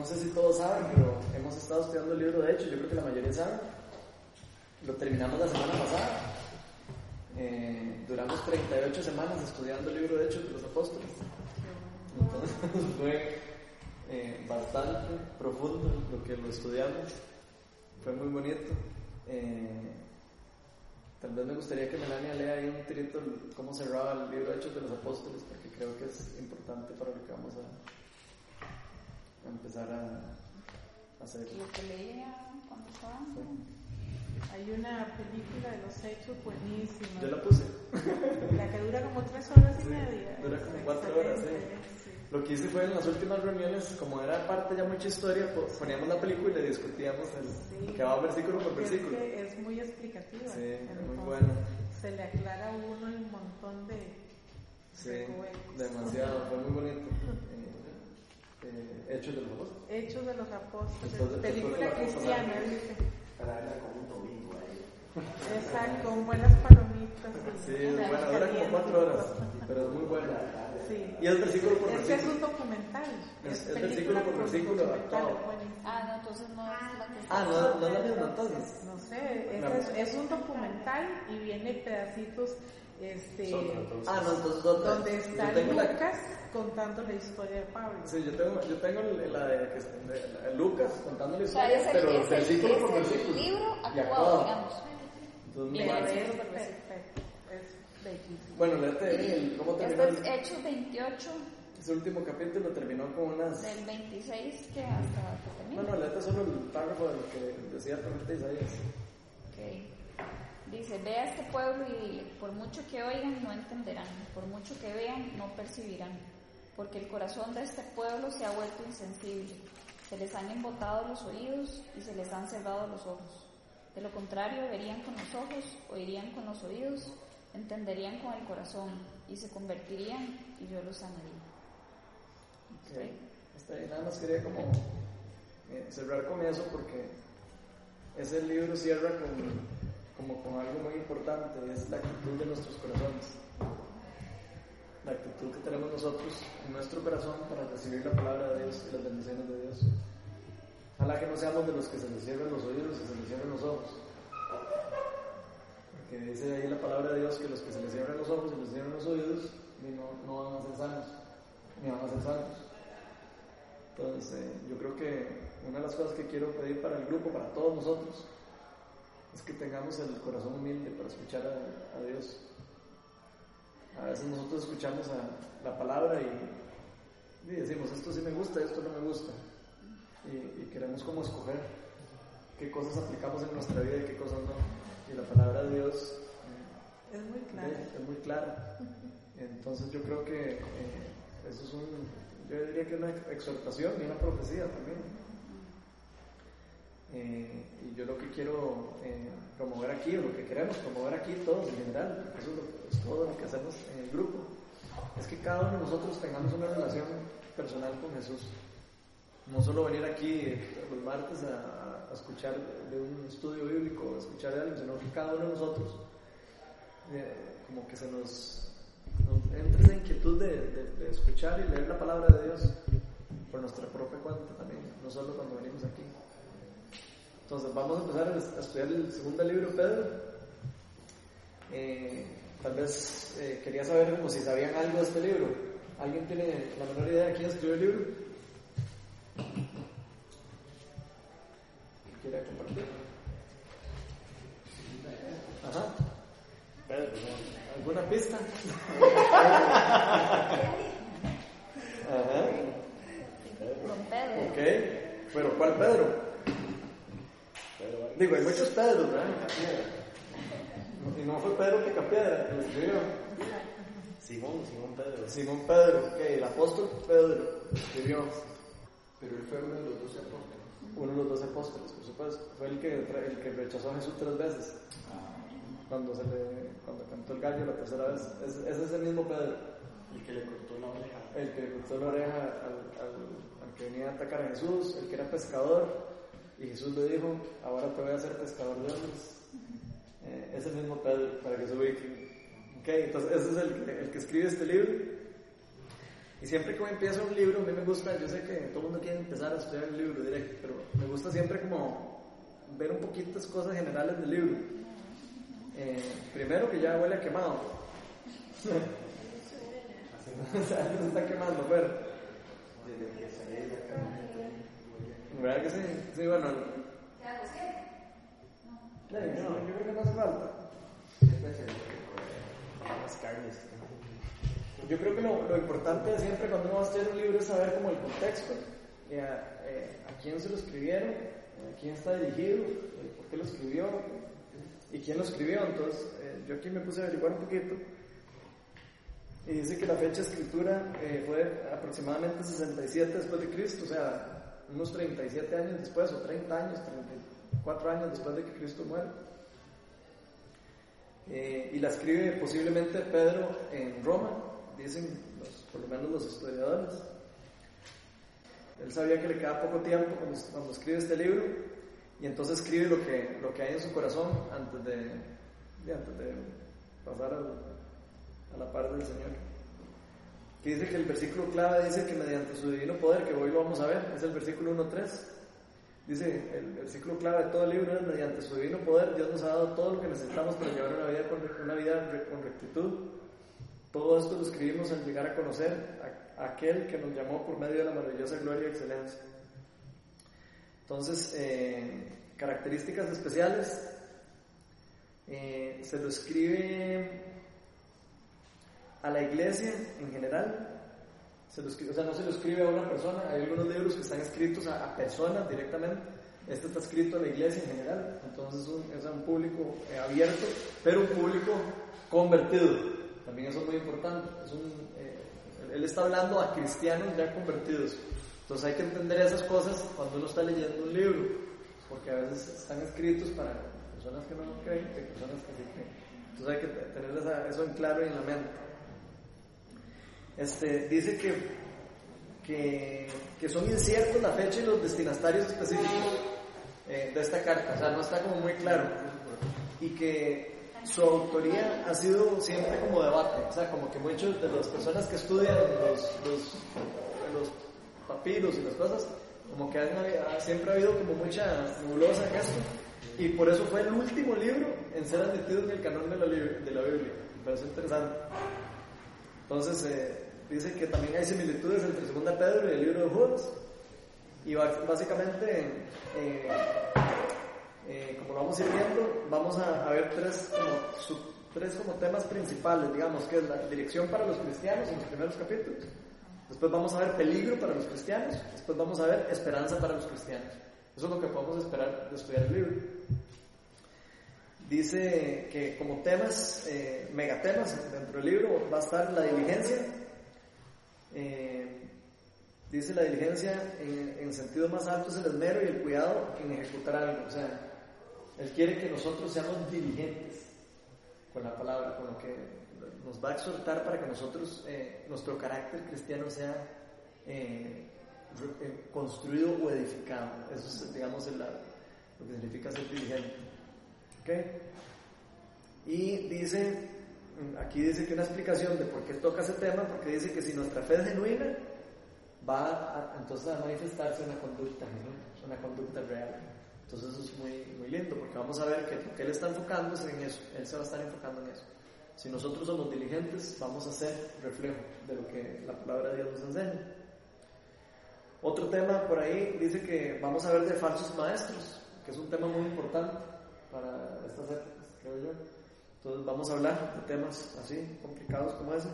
no sé si todos saben, pero hemos estado estudiando el libro de Hechos, yo creo que la mayoría saben. Lo terminamos la semana pasada. Eh, duramos 38 semanas estudiando el libro de Hechos de los Apóstoles. Entonces fue eh, bastante profundo lo que lo estudiamos. Fue muy bonito. Eh, tal vez me gustaría que Melania lea ahí un tirito cómo cerraba el libro de Hechos de los Apóstoles, porque creo que es importante para lo que vamos a, empezar a, hacer. Lo que leía cuando estaba. Hay una película de los hechos buenísima. Yo la puse. La que dura como tres horas y media. Dura como cuatro horas, sí. Lo que hice fue en las últimas reuniones, como era parte ya mucha historia, poníamos la película y le discutíamos el, que va versículo por versículo. Es, muy explicativa. Sí, es muy bueno. Se le aclara a uno un montón de. Sí, demasiado, fue muy bonito. Eh, eh, Hechos de los Apóstoles. Hechos de los Apóstoles. película cristiana, dice. Para darle como un domingo ahí. Exacto, con buenas palomitas. Sí, buena, dura como cuatro horas, pero es muy buena. Sí. Y es versículo por versículo. Es que es un documental. Es, es versículo por versículo. Ah, no, entonces no es la que Ah, no, no es la misma entonces. No sé, es, es, un documental y viene pedacitos. Este, ah, no, entonces Donde está Lucas contando la historia de Pablo. Sí, yo tengo, yo tengo la de, de, Lucas contando la historia, o sea, pero el, versículo por versículo. El libro actuado, digamos. Entonces, perfecto. Bueno, léete el, cómo terminó. Esto es Hechos 28. Ese último capítulo terminó con unas. Del 26 que hasta que termina. Bueno, léete solo el párrafo de lo que decía el profeta Isaías. Ok. Dice: Ve a este pueblo y dile: Por mucho que oigan, no entenderán. Por mucho que vean, no percibirán. Porque el corazón de este pueblo se ha vuelto insensible. Se les han embotado los oídos y se les han cerrado los ojos. De lo contrario, verían con los ojos, oirían con los oídos entenderían con el corazón y se convertirían y yo los sanaría. Okay. Está bien, nada más quería como eh, cerrar con eso porque ese libro cierra con, como con algo muy importante, es la actitud de nuestros corazones. La actitud que tenemos nosotros en nuestro corazón para recibir la palabra de Dios y las bendiciones de Dios. Ojalá que no seamos de los que se les cierren los oídos y se les cierren los ojos que dice ahí la palabra de Dios que los que se les cierran los ojos y les cierran los oídos no, no van a ser sanos, ni van a ser sanos. Entonces, eh, yo creo que una de las cosas que quiero pedir para el grupo, para todos nosotros, es que tengamos el corazón humilde para escuchar a, Dios. A veces nosotros escuchamos a la palabra y, y, decimos, esto sí me gusta, esto no me gusta. Y, y queremos como escoger qué cosas aplicamos en nuestra vida y qué cosas no. Y la palabra de Dios es muy clara. Es, muy clara. Entonces yo creo que eh, eso es un, yo diría que es una exhortación y una profecía también. Eh, y yo lo que quiero eh, promover aquí, lo que queremos promover aquí todos en general, eso es, todo lo que hacemos en el grupo, es que cada uno de nosotros tengamos una relación personal con Jesús. No solo venir aquí los martes a, escuchar de un estudio bíblico, a escuchar de alguien, sino que cada uno de nosotros, eh, como que se nos, entre esa inquietud de, escuchar y leer la palabra de Dios por nuestra propia cuenta también, no solo cuando venimos aquí. Entonces vamos a empezar a estudiar el segundo libro, Pedro. Eh, tal vez eh, quería saber como si sabían algo de este libro. ¿Alguien tiene la menor idea de quién escribió el libro? quiera compartir. Ajá. ¿Alguna pista? Ajá. Pedro. Ok. Pero ¿cuál Pedro? Digo, hay muchos Pedros, ¿verdad? Y no fue Pedro que Picapiedra que lo escribió. Simón, Simón Pedro. Simón Pedro, ok, el apóstol Pedro escribió. Pero él fue uno de los doce apóstoles uno de los dos apóstoles, por supuesto. Fue el que, el que rechazó a Jesús tres veces. Cuando, se le, cuando cantó el gallo la tercera vez. Es, es ese mismo Pedro. El que le cortó la oreja. El que le cortó la oreja al, al, al, que venía a atacar a Jesús, el que era pescador. Y Jesús le dijo, ahora te voy a hacer pescador de hombres. Eh, ese mismo Pedro, para que se ubiquen. Ok, entonces ese es el, el que escribe este libro. Y siempre que empiezo un libro, a mí me gusta, yo sé que todo el mundo quiere empezar a estudiar el libro directo, pero me gusta siempre como ver un poquito las cosas generales del libro. Eh, primero que ya huele a quemado. se está quemando, pero. ¿Verdad que sí? Sí, bueno. No, yo creo que no hace falta. Yo creo que lo, lo, importante siempre cuando uno va a estudiar un libro es saber como el contexto, eh, eh, a quién se lo escribieron, a quién está dirigido, eh, por qué lo escribió y quién lo escribió. Entonces, eh, yo aquí me puse a averiguar un poquito y dice que la fecha de escritura eh, fue aproximadamente 67 después de Cristo, o sea, unos 37 años después, o 30 años, 34 años después de que Cristo muere. Eh, y la escribe posiblemente Pedro en Roma, dicen por lo menos los historiadores. Él sabía que le queda poco tiempo cuando, escribe este libro y entonces escribe lo que, lo que hay en su corazón antes de, antes de pasar a la par del Señor. Que dice que el versículo clave dice que mediante su divino poder, que hoy lo vamos a ver, es el versículo 1.3. Dice, el versículo clave de todo el libro es, mediante su divino poder, Dios nos ha dado todo lo que necesitamos para llevar una vida con, una vida con rectitud. Todo esto lo escribimos al llegar a conocer a, aquel que nos llamó por medio de la maravillosa gloria y excelencia. Entonces, eh, características especiales. Eh, se lo escribe a la iglesia en general. Se lo escribe, o sea, no se lo escribe a una persona. Hay algunos libros que están escritos a, personas directamente. Este está escrito a la iglesia en general. Entonces es un público eh, abierto, pero un público convertido. También eso es muy importante. Eh, él está hablando a cristianos ya convertidos. Entonces hay que entender esas cosas cuando uno está leyendo un libro. Porque a veces están escritos para personas que no creen y personas que sí creen. Entonces hay que tener eso en claro y en la mente este, dice que, que, que, son inciertos la fecha y los destinatarios específicos eh, de esta carta, o sea, no está como muy claro. Y que su autoría ha sido siempre como debate, o sea, como que muchos de las personas que estudian los, los, los papiros y las cosas, como que han, siempre ha habido como mucha nebulosa en esto. Y por eso fue el último libro en ser admitido en el canon de la, de la Biblia. Me parece interesante. Entonces, eh, dice que también hay similitudes entre Segunda Pedro y el libro de Judas. Y básicamente, eh, eh, como lo vamos a ir viendo, vamos a, a ver tres como, sub, tres como temas principales, digamos, que es la dirección para los cristianos en los primeros capítulos. Después vamos a ver peligro para los cristianos. Después vamos a ver esperanza para los cristianos. Eso es lo que podemos esperar de estudiar el libro. Dice que como temas, eh, megatemas dentro del libro va a estar la diligencia, eh, dice la diligencia en, en, sentido más alto es el esmero y el cuidado en ejecutar algo. O sea, Él quiere que nosotros seamos diligentes con la palabra, con lo que nos va a exhortar para que nosotros, eh, nuestro carácter cristiano sea eh, construido o edificado. Eso es, digamos, el, lo que significa ser diligente. ¿Okay? Y dice aquí dice que una explicación de por qué toca ese tema, porque dice que si nuestra fe es genuina, va a, entonces a manifestarse una conducta, ¿no? una conducta real. Entonces eso es muy, muy lindo, porque vamos a ver que lo que él está enfocándose en eso, él se va a estar enfocando en eso. Si nosotros somos diligentes, vamos a ser reflejo de lo que la palabra de Dios nos enseña. Otro tema por ahí dice que vamos a ver de falsos maestros, que es un tema muy importante para estas épocas, creo yo. Entonces vamos a hablar de temas así, complicados como ese.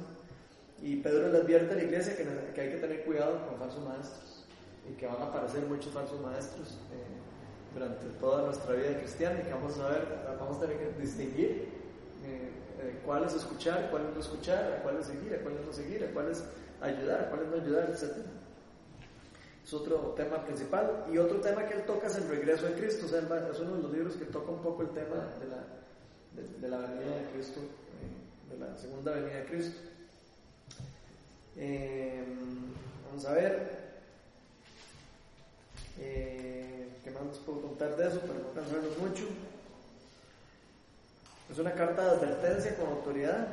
Y Pedro le advierte a la iglesia que, hay que tener cuidado con falsos maestros y que van a aparecer muchos falsos maestros eh, durante toda nuestra vida cristiana y que vamos a ver, vamos a tener que distinguir eh, eh, cuáles escuchar, cuáles no escuchar, a cuáles seguir, a cuáles no seguir, a cuáles ayudar, a cuáles no ayudar, etc. Es otro tema principal. Y otro tema que él toca es el regreso de Cristo. O sea, es uno de los libros que toca un poco el tema de la de, la venida de Cristo, eh, de la segunda venida de Cristo. Eh, vamos a ver. Eh, ¿Qué más les puedo contar de eso para no cansarlos mucho? Es una carta de advertencia con autoridad.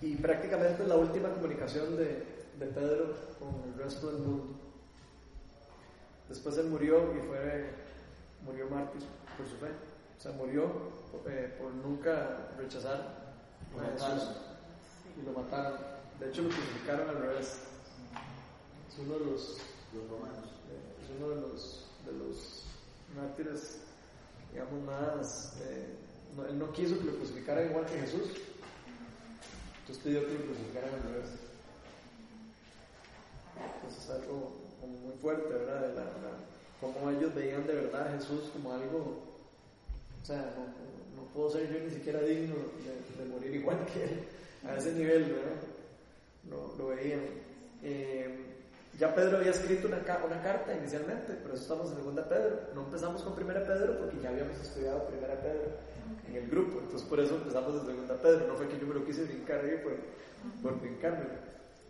y prácticamente es la última comunicación de Pedro con el resto del mundo. Después él murió y fue, murió mártir por su fe. O sea, murió eh, por nunca rechazar a Jesús y lo mataron. De hecho, lo crucificaron al revés. Es uno de los, Los romanos. eh, es uno de los, de los mártires, digamos, más. eh, no- él no quiso que lo crucificaran igual que Jesús. Entonces pidió que lo crucificaran al revés. Entonces es algo como muy fuerte, ¿verdad? De la, la- cómo ellos veían de verdad a Jesús como algo. O sea, no, no puedo ser yo ni siquiera digno de, de morir igual que él. A ese nivel, ¿verdad? Lo, lo veían. Eh, ya Pedro había escrito una, una carta inicialmente, pero eso estamos en segunda Pedro. No empezamos con primera Pedro porque ya habíamos estudiado primera Pedro en el grupo. Entonces por eso empezamos en segunda Pedro. No fue que yo me lo quise brincar ahí por, por brincármelo.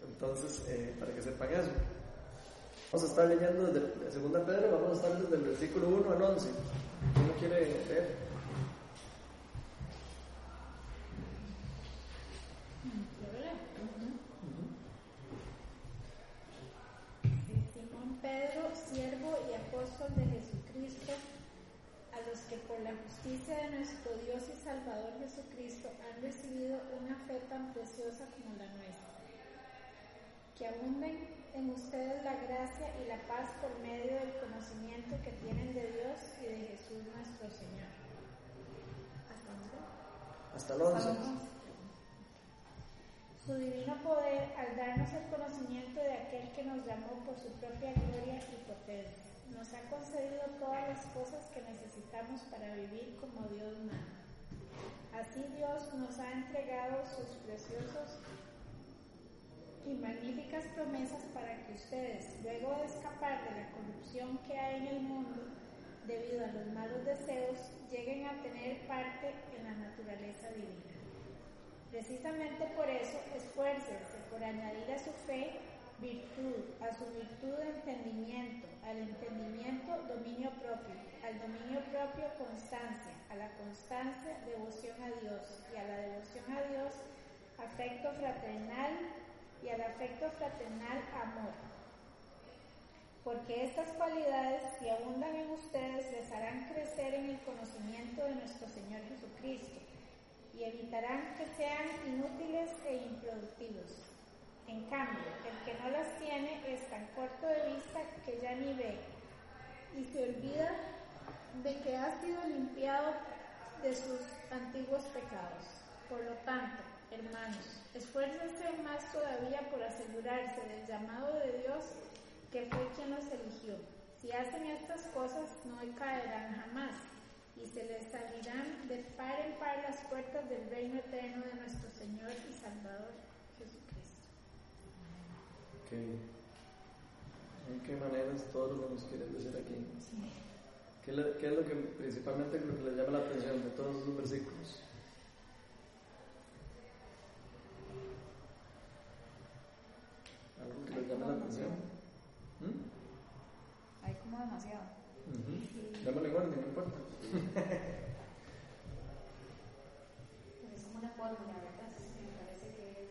Entonces, eh, para que sepan eso. Vamos a estar leyendo desde segunda Pedro, vamos a estar desde el versículo 1 al 11. ¿Quién lo quiere leer? Simón Pedro, siervo y apóstol de Jesucristo, a los que por la justicia de nuestro Dios y Salvador Jesucristo han recibido una fe tan preciosa como la nuestra. Que abunden en ustedes la gracia y la paz por medio del conocimiento que tienen de Dios y de Jesús nuestro Señor. ¿Hasta dónde? Hasta el 11. su divino poder al darnos el conocimiento de aquel que nos llamó por su propia gloria y potencia. Nos ha concedido todas las cosas que necesitamos para vivir como Dios manda. Así Dios nos ha entregado sus preciosos y magníficas promesas para que ustedes, luego de escapar de la corrupción que hay en el mundo debido a los malos deseos, lleguen a tener parte en la naturaleza divina. Precisamente por eso, esfuércense por añadir a su fe virtud, a su virtud entendimiento, al entendimiento dominio propio, al dominio propio constancia, a la constancia devoción a Dios y a la devoción a Dios afecto fraternal y al afecto fraternal amor. Porque estas cualidades, si abundan en ustedes, les harán crecer en el conocimiento de nuestro Señor Jesucristo y evitarán que sean inútiles e improductivos. En cambio, el que no las tiene es tan corto de vista que ya ni ve y se olvida de que ha sido limpiado de sus antiguos pecados. Por lo tanto, hermanos, esfuércense más todavía por asegurarse del llamado de Dios que fue quien los eligió. Si hacen estas cosas, no caerán jamás y se les abrirán de par en par las puertas del reino eterno de nuestro Señor y Salvador Jesucristo. Ok. ¿En qué maneras todo lo que nos quieren decir aquí? ¿Qué, le- qué es lo que principalmente lo que les llama la atención de todos esos versículos? ¿Algo que les llame la atención? ¿Mm? Hay como demasiado. Ujú. Démosle en orden, no importa. Es como una fórmula, ¿verdad? Me parece que es.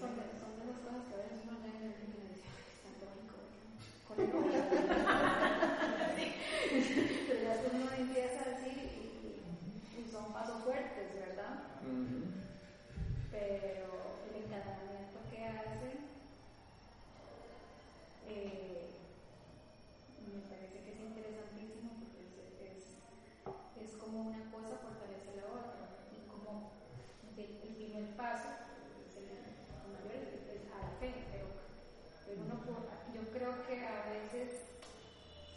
Son de, son de las cosas que a veces uno lee en el libro y dice, "Ay, está lógico. Con el Pero ya después uno empieza a decir y, y son pasos fuertes, ¿verdad? Ujú. Pero el encadenamiento que hace eh, me parece que es interesantísimo porque es, es, es como una cosa fortalece la otra y como el, el primer paso es el, el mayor es, es a la fe pero, pero uno por- yo creo que a veces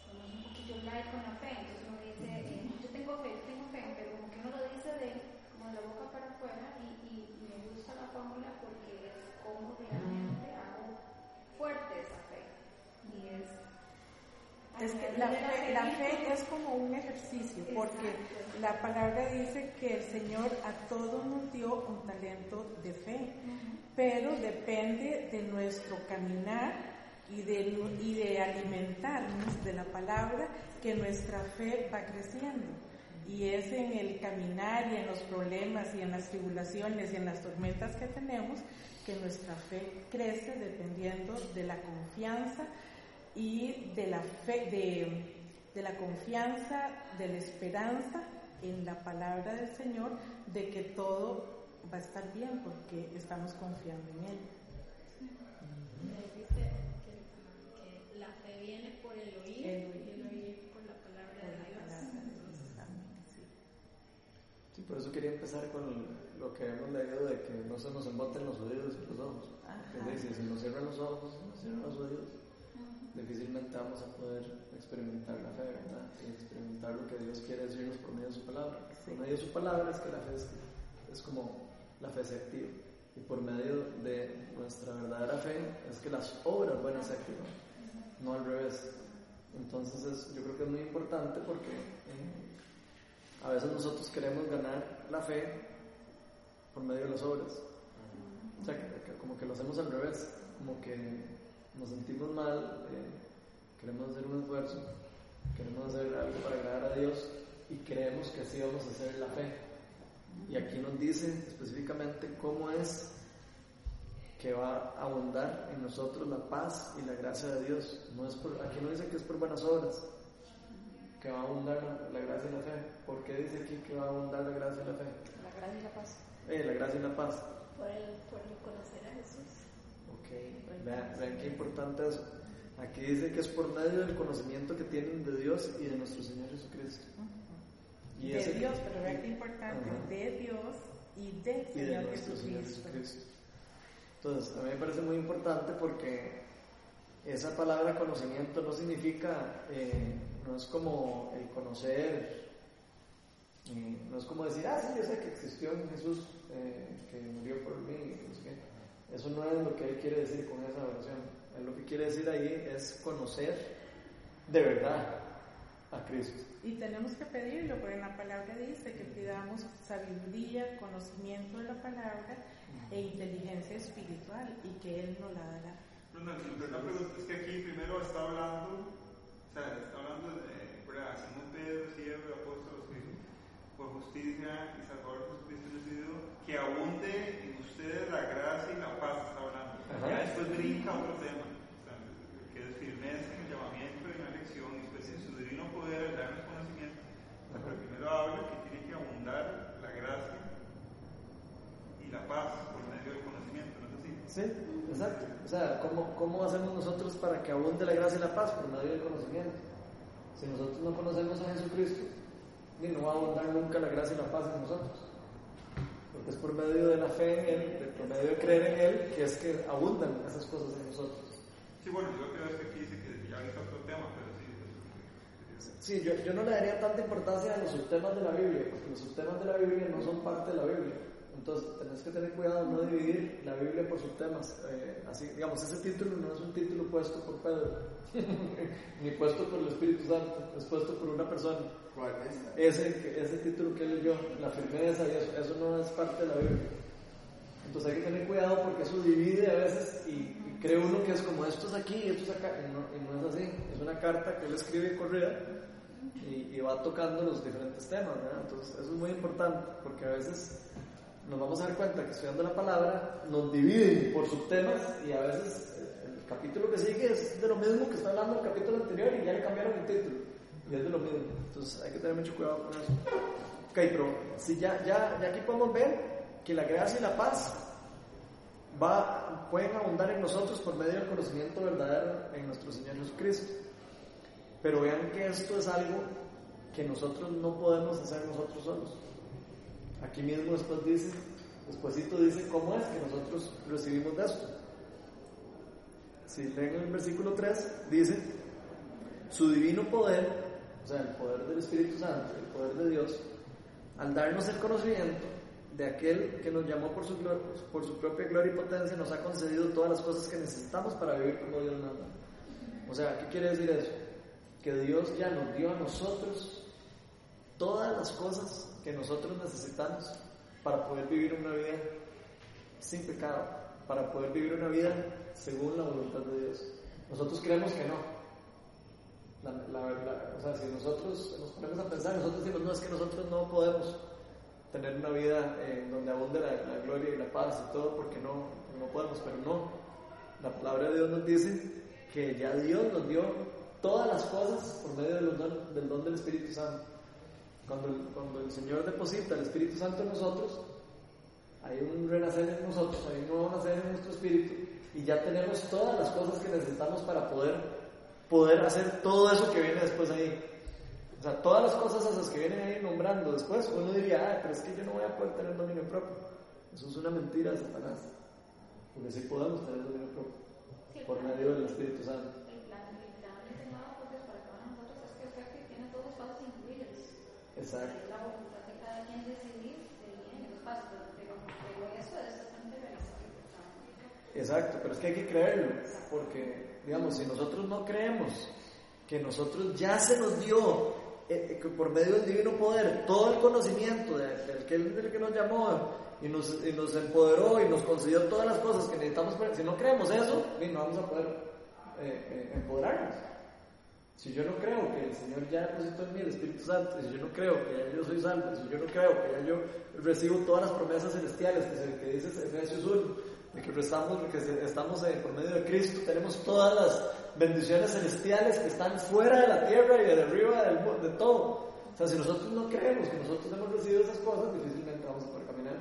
somos un poquillo light con la fe entonces uno dice eh, yo tengo fe, yo tengo fe pero como que uno lo dice de como de la boca para afuera y, y, y me gusta la fórmula porque es como realmente hago fuerte esa fe y es Es que la fe, la fe es como un ejercicio, porque la palabra dice que el Señor a todos nos dio un talento de fe, pero depende de nuestro caminar y de, nu- y de alimentarnos de la palabra que nuestra fe va creciendo. Y es en el caminar y en los problemas y en las tribulaciones y en las tormentas que tenemos que nuestra fe crece dependiendo de la confianza y de la fe, de, de la confianza, de la esperanza en la palabra del Señor de que todo va a estar bien porque estamos confiando en Él. Dice que, que la fe viene por el oír, El oír. y el oír por la palabra Por de la Dios. palabra de Dios. Amén. Sí. Sí, por eso quería empezar con lo que hemos leído de que no se nos emboten los oídos y los ojos. Ajá. Es decir, si nos cierran los ojos, si nos cierran los oídos, difícilmente vamos a poder experimentar la fe, ¿verdad? Y experimentar lo que Dios quiere decirnos por medio de su palabra. Por medio de su palabra es que la fe es, es como la fe se activa. Y por medio de nuestra verdadera fe es que las obras buenas se activan, no al revés. Entonces es- yo creo que es muy importante porque eh, a veces nosotros queremos ganar la fe por medio de las obras. O sea, que- que como que lo hacemos al revés, como que nos sentimos mal, eh, queremos hacer un esfuerzo, queremos hacer algo para agradar a Dios y creemos que así vamos a hacer la fe. Y aquí nos dice específicamente cómo es que va a abundar en nosotros la paz y la gracia de Dios. No es por, aquí no dice que es por buenas obras, que va a abundar la, la gracia y la fe. ¿Por qué dice aquí que va a abundar la gracia y la fe? La gracia y la paz. Eh, la gracia y la paz. Por el, por el conocer a Jesús. Ok, vean, vean qué importante es. Aquí dice que es por medio del conocimiento que tienen de Dios y de nuestro Señor Jesucristo. Y de ese- Dios, pero vean qué importante, de Dios y del y de nuestro Señor Jesucristo. Jesucristo. Entonces, a mí me parece muy importante porque esa palabra conocimiento no significa, eh, no es como el conocer, eh, no es como decir, ah, sí, yo sé que existió un Jesús eh, que murió por mí. Eso no es lo que él quiere decir con esa oración. Él lo que quiere decir ahí es conocer de verdad a Cristo. Y tenemos que pedirlo, porque en la palabra dice que pidamos sabiduría, conocimiento de la palabra e inteligencia espiritual y que Él nos la dará. No, no, la pregunta es que aquí primero está hablando, o sea, está hablando de, ¿verdad? Simón Pedro, siervo y apóstol, que por justicia y Salvador Jesucristo que abunde en ustedes la gracia y la paz, está hablando. Ajá. Ya después brinca otro tema, o sea, que es firmeza en el llamamiento y en la elección, y después en su divino poder, el darnos conocimiento. O sea, pero primero habla que tiene que abundar la gracia y la paz por medio del conocimiento, ¿no es así? Sí, exacto. O sea, ¿cómo, ¿cómo hacemos nosotros para que abunde la gracia y la paz? Por medio del conocimiento. Si nosotros no conocemos a Jesucristo, ni no va a abundar nunca la gracia y la paz en nosotros. Porque es por medio de la fe en Él, por medio de creer en Él, que es que abundan esas cosas en nosotros. Sí, bueno, yo creo que aquí dice que ya ahorita otro tema, pero sí. eso- Sí, yo, yo no le daría tanta importancia a los subtemas de la Biblia, porque los subtemas de la Biblia no son parte de la Biblia. Entonces, tenés que tener cuidado de no dividir la Biblia por subtemas. Eh, así, digamos, ese título no es un título puesto por Pedro, ni puesto por el Espíritu Santo, es puesto por una persona. ¿Cuál es? Ese, ese título que él leyó, la firmeza y eso, eso no es parte de la Biblia. Entonces hay que tener cuidado porque eso divide a veces y, y cree uno que es como esto es aquí y esto es acá, y no, y no es así. Es una carta que él escribe corrida y, y va tocando los diferentes temas, ¿verdad? Entonces eso es muy importante porque a veces nos vamos a dar cuenta que estudiando la palabra nos dividen por subtemas y a veces el capítulo que sigue es de lo mismo que está hablando el capítulo anterior y ya le cambiaron el título y es de lo mismo. Entonces hay que tener mucho cuidado con eso. Ok, pero si ya, ya, ya aquí podemos ver que la gracia y la paz va, pueden abundar en nosotros por medio del conocimiento verdadero en nuestro Señor Jesucristo. Pero vean que esto es algo que nosotros no podemos hacer nosotros solos. Aquí mismo después dice, despuésito dice cómo es que nosotros recibimos de esto. Si leen el versículo 3, dice, su divino poder, o sea, el poder del Espíritu Santo, el poder de Dios, al darnos el conocimiento de aquel que nos llamó por su, por su propia gloria y potencia, nos ha concedido todas las cosas que necesitamos para vivir como Dios manda. O sea, ¿qué quiere decir eso? Que Dios ya nos dio a nosotros todas las cosas que nosotros necesitamos para poder vivir una vida sin pecado, para poder vivir una vida según la voluntad de Dios. Nosotros creemos que no. O sea, si nosotros nos ponemos a pensar, nosotros decimos, no, es que nosotros no podemos tener una vida eh, donde abunde la, gloria y la paz y todo, porque no, no podemos, pero no. La palabra de Dios nos dice que ya Dios nos dio todas las cosas por medio del, don del Espíritu Santo. Cuando el, cuando el Señor deposita el Espíritu Santo en nosotros, hay un renacer en nosotros, hay un nuevo nacer en nuestro espíritu y ya tenemos todas las cosas que necesitamos para poder, poder hacer todo eso que viene después ahí. O sea, todas las cosas esas que vienen ahí nombrando después, uno diría, ah, pero es que yo no voy a poder tener dominio propio. Eso es una mentira de Satanás. Porque sí podemos tener dominio propio. Por medio del Espíritu Santo. El plan, el plan diseñado por Dios para cada uno de nosotros es perfecto y tiene todos los pasos incluidos. Exacto. Pero, es. Exacto, pero es que hay que creerlo, porque, digamos, si nosotros no creemos que nosotros ya se nos dio, eh, que por medio del divino poder, todo el conocimiento de, de aquel del que nos llamó y nos, y nos empoderó y nos concedió todas las cosas que necesitamos, si no creemos eso, no vamos a poder eh, eh, empoderarnos. Si yo no creo que el Señor ya depositó en mí el Espíritu Santo, si yo no creo que ya yo soy salvo, si yo no creo que ya yo recibo todas las promesas celestiales que, se, que dice Efesios 1, de que estamos, que estamos eh, por medio de Cristo, tenemos todas las bendiciones celestiales que están fuera de la tierra y de arriba de todo. O sea, si nosotros no creemos que nosotros hemos recibido esas cosas, difícilmente vamos a poder caminar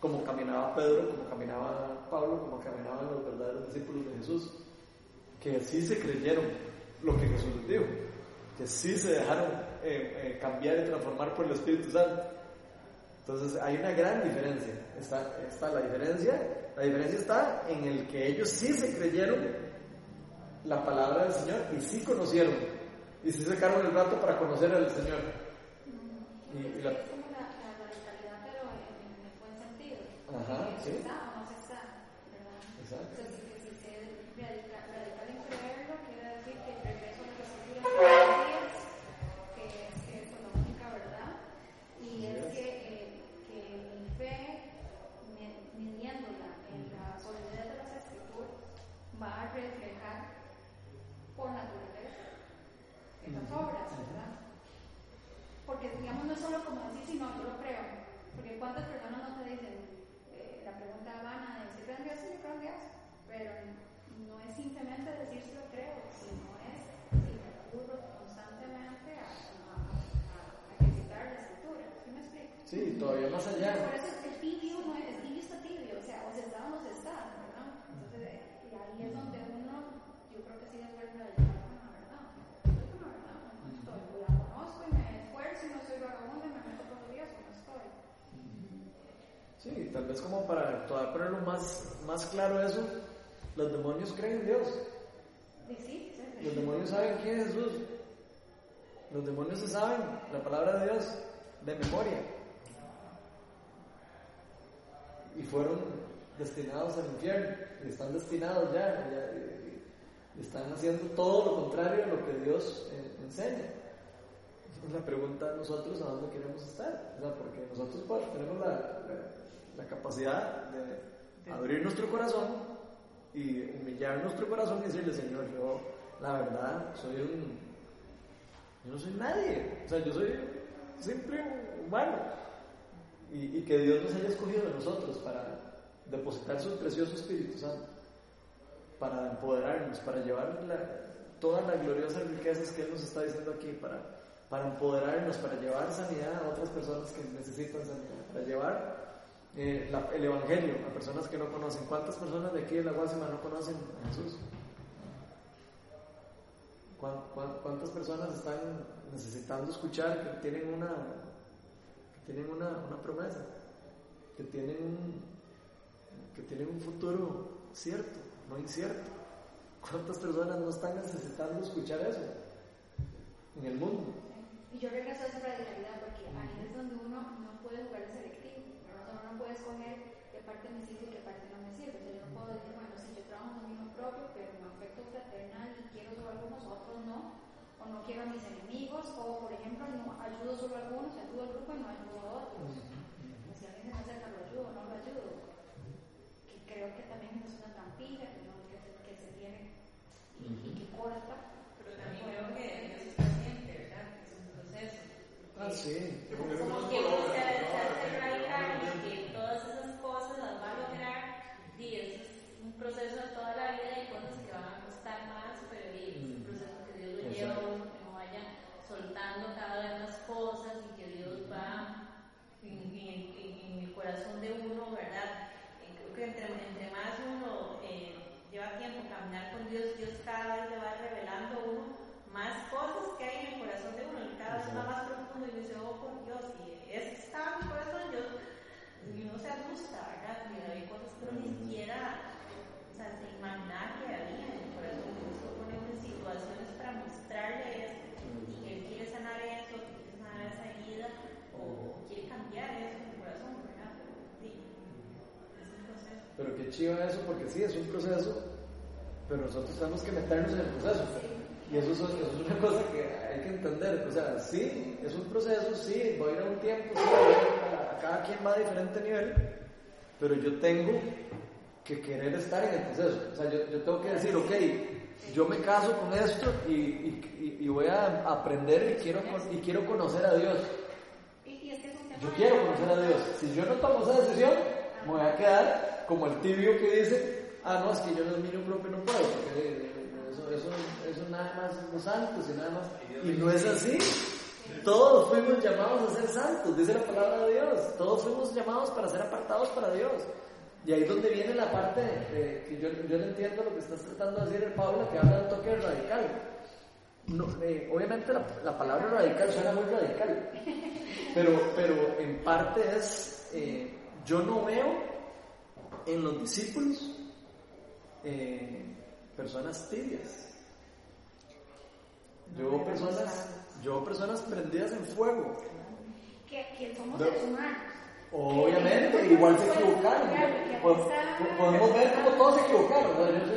como caminaba Pedro, como caminaba Pablo, como caminaban los verdaderos discípulos de Jesús que sí se creyeron lo que Jesús les dijo, que sí se dejaron eh, eh, cambiar y transformar por el Espíritu Santo. Entonces hay una gran diferencia. Está, está la diferencia, la diferencia está en el que ellos sí se creyeron la palabra del Señor y sí conocieron y sí sacaron el rato para conocer al Señor. Y, y la- Es como la, la radicalidad, pero en, en el buen sentido. Ajá, Que sí. ¿Se está o no se está? ¿verdad? Exacto. Entonces, que si se es radical, radical en creerlo, quiere decir que el regreso a la escritura todos los días, que es, que es la única verdad, y es que, eh, que mi fe, mi- midiéndola en la solidez de las escrituras, va a reflejar por naturaleza esas obras, ¿verdad? Porque, digamos, no es solo como decir, sí, no, yo lo creo. Porque cuántas personas no te dicen, eh, la pregunta vana de si creo en Dios, sí, yo creo en Dios. Pero no es simplemente decir si lo creo, sino es si recurro constantemente a, a, a, a ejercitar la escritura. ¿Sí me explico? sí, todavía más allá. Por eso es que el tibio no es, el tibio está tibio, o sea, o se está o no se está, ¿verdad? Entonces, eh, y ahí es donde uno, yo creo que sí es verdad, con la verdad. Estoy con la verdad, o no estoy. O la conozco y me esfuerzo y no soy vagabundo y me meto todos los días o no estoy. Sí, tal vez como para todavía ponerlo más, más claro eso, los demonios creen en Dios. Y sí, sí, sí. Los demonios saben quién es Jesús. Se saben la palabra de Dios de memoria. Y fueron destinados al infierno. Y están destinados ya. ya, y- están haciendo todo lo contrario a lo que Dios eh, enseña. Entonces la pregunta a nosotros a dónde queremos estar. O sea, porque nosotros pues, tenemos la, la- la capacidad de abrir nuestro corazón y humillar nuestro corazón y decirle, Señor, yo la verdad soy un... Yo no soy nadie. O sea, yo soy simple humano. Y, que Dios nos haya escogido de nosotros para depositar su precioso Espíritu Santo, para empoderarnos, para llevar la- todas las gloriosas riquezas que Él nos está diciendo aquí, para, para empoderarnos, para llevar sanidad a otras personas que necesitan sanidad, para llevar eh, el Evangelio a personas que no conocen. ¿Cuántas personas de aquí de la Guasima no conocen a Jesús? ¿Cuán- cuán- ¿Cuántas personas están necesitando escuchar que tienen una, que tienen una, una promesa, que tienen un, que tienen un futuro cierto, no incierto? ¿Cuántas personas no están necesitando escuchar eso en el mundo? Y yo regreso a esa radicalidad porque ahí es donde uno no puede jugar el selectivo. Uno no puede escoger qué parte me sirve y qué parte no me sirve. Yo no puedo decir, bueno, si yo trabajo en dominio propio, pero me conducta y quiero solo algunos, otros no, o no quiero a mis enemigos, o por ejemplo, no ayudo solo a algunos, ayudo al grupo y no ayudo a otros. si alguien se me acerca, lo ayudo, no lo ayudo. Que creo que también es una trampilla que, no, que, que, se tiene y, y que corta. Pero también creo que es paciente, ¿verdad? Es un proceso. Ah, sí. Como que uno se radical y que todas esas cosas las va a lograr y eso es un proceso de toda la vida y cosas que oración, que uno vaya soltando cada vez las cosas y que Dios va en, el corazón de uno, ¿verdad? Eh, creo que entre, más uno eh, lleva tiempo caminar con Dios, Dios cada vez le va revelando uno más cosas que hay en el corazón de uno, y cada vez va más profundo y dice, oh por Dios, y eso está en mi corazón, yo y uno se asusta, ¿verdad? Mira, hay cosas que uno ni siquiera, o sea, se imaginar que había mostrarle esto, y que él quiere sanar eso, que quiere sanar esa herida, o quiere cambiar eso en el corazón, ¿verdad? Pero sí, es un proceso. Pero qué chido eso, porque sí, es un proceso, pero nosotros tenemos que meternos en el proceso. Y eso es, eso es una cosa que hay que entender. O sea, sí, es un proceso, sí, va a ir a un tiempo, sí, a cada quien va a diferente nivel, pero yo tengo que querer estar en el proceso. O sea, yo, yo tengo que decir, ok, yo me caso con esto y, y- y- y voy a aprender y quiero, y quiero conocer a Dios. Yo quiero conocer a Dios. Si yo no tomo esa decisión, me voy a quedar como el tibio que dice, ah, no, es que yo no dominio propio no puedo, porque eh, eh, eso, eso, eso nada más los santos y nada más. Y no es así. Todos fuimos llamados a ser santos, dice la palabra de Dios. Todos fuimos llamados para ser apartados para Dios. Y ahí es donde viene la parte eh, que yo, yo no entiendo lo que estás tratando de decir el Pablo, que habla de un toque radical. No, eh, obviamente la, la palabra radical suena muy radical, pero, pero en parte es, eh, yo no veo en los discípulos eh, personas tibias. Yo veo personas, yo personas prendidas en fuego. que, somos seres humanos. Obviamente, igual se equivocaron. Po- Podemos ver cómo todos se equivocaron.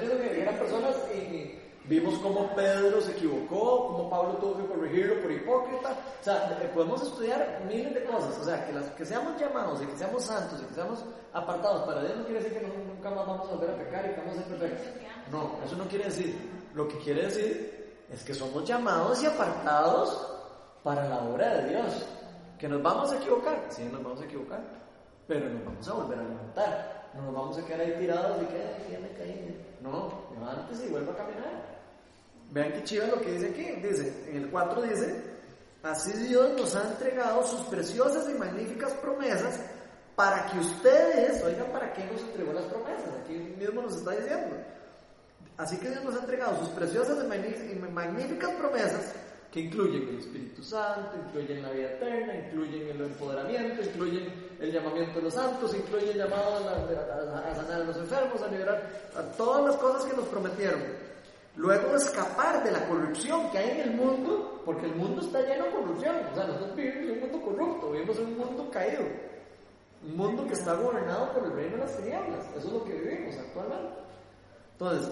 Yo que eran personas y vimos cómo Pedro se equivocó, cómo Pablo tuvo que corregirlo por hipócrita. O sea, eh, podemos estudiar miles de cosas. O sea, que, las, que seamos llamados y que seamos santos y que seamos apartados para Dios no quiere decir que nunca más vamos a volver a pecar y que vamos a ser perfectos. No, eso no quiere decir. Lo que quiere decir es que somos llamados y apartados para la obra de Dios. Que nos vamos a equivocar, sí, nos vamos a equivocar, pero nos vamos a volver a levantar. No nos vamos a quedar ahí tirados y que "Ay, me caí. No, levántese y vuelva a caminar. Vean qué chido lo que dice aquí. Dice, en el 4 dice, así Dios nos ha entregado sus preciosas y magníficas promesas para que ustedes, oigan, ¿para qué nos entregó las promesas? Aquí mismo nos está diciendo. Así que Dios nos ha entregado sus preciosas y magníficas promesas que incluyen el Espíritu Santo, incluyen la vida eterna, incluyen el empoderamiento, incluyen el llamamiento de los santos, incluyen el llamado a, sanar a los enfermos, a liberar a todas las cosas que nos prometieron. Luego escapar de la corrupción que hay en el mundo, porque el mundo está lleno de corrupción. O sea, nosotros vivimos en un mundo corrupto, vivimos en un mundo caído. Un mundo que está gobernado por el reino de las tinieblas. Eso es lo que vivimos actualmente. Entonces,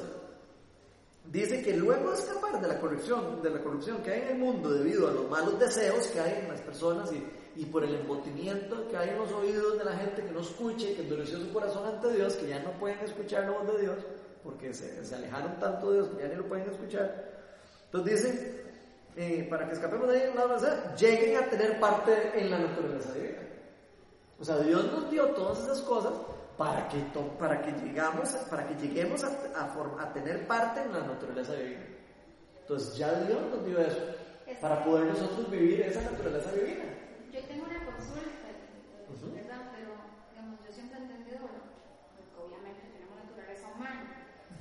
dice que luego de escapar de la corrupción, de la corrupción que hay en el mundo debido a los malos deseos que hay en las personas y, y por el embotimiento que hay en los oídos de la gente que no escuche, que endureció su corazón ante Dios, que ya no pueden escuchar la voz de Dios, porque se, se alejaron tanto de Dios que ya ni lo pueden escuchar. Entonces dice, eh, para que escapemos de ahí, más, ¿eh? lleguen a tener parte en la naturaleza divina. O sea, Dios nos dio todas esas cosas para que, to- para que, llegamos, para que lleguemos a, a form- a tener parte en la naturaleza divina. Entonces ya Dios nos dio eso para poder nosotros vivir esa naturaleza divina. Yo tengo una consulta, Ujú. ¿verdad? Pero, digamos, yo siempre he entendido, bueno, porque obviamente tenemos naturaleza humana,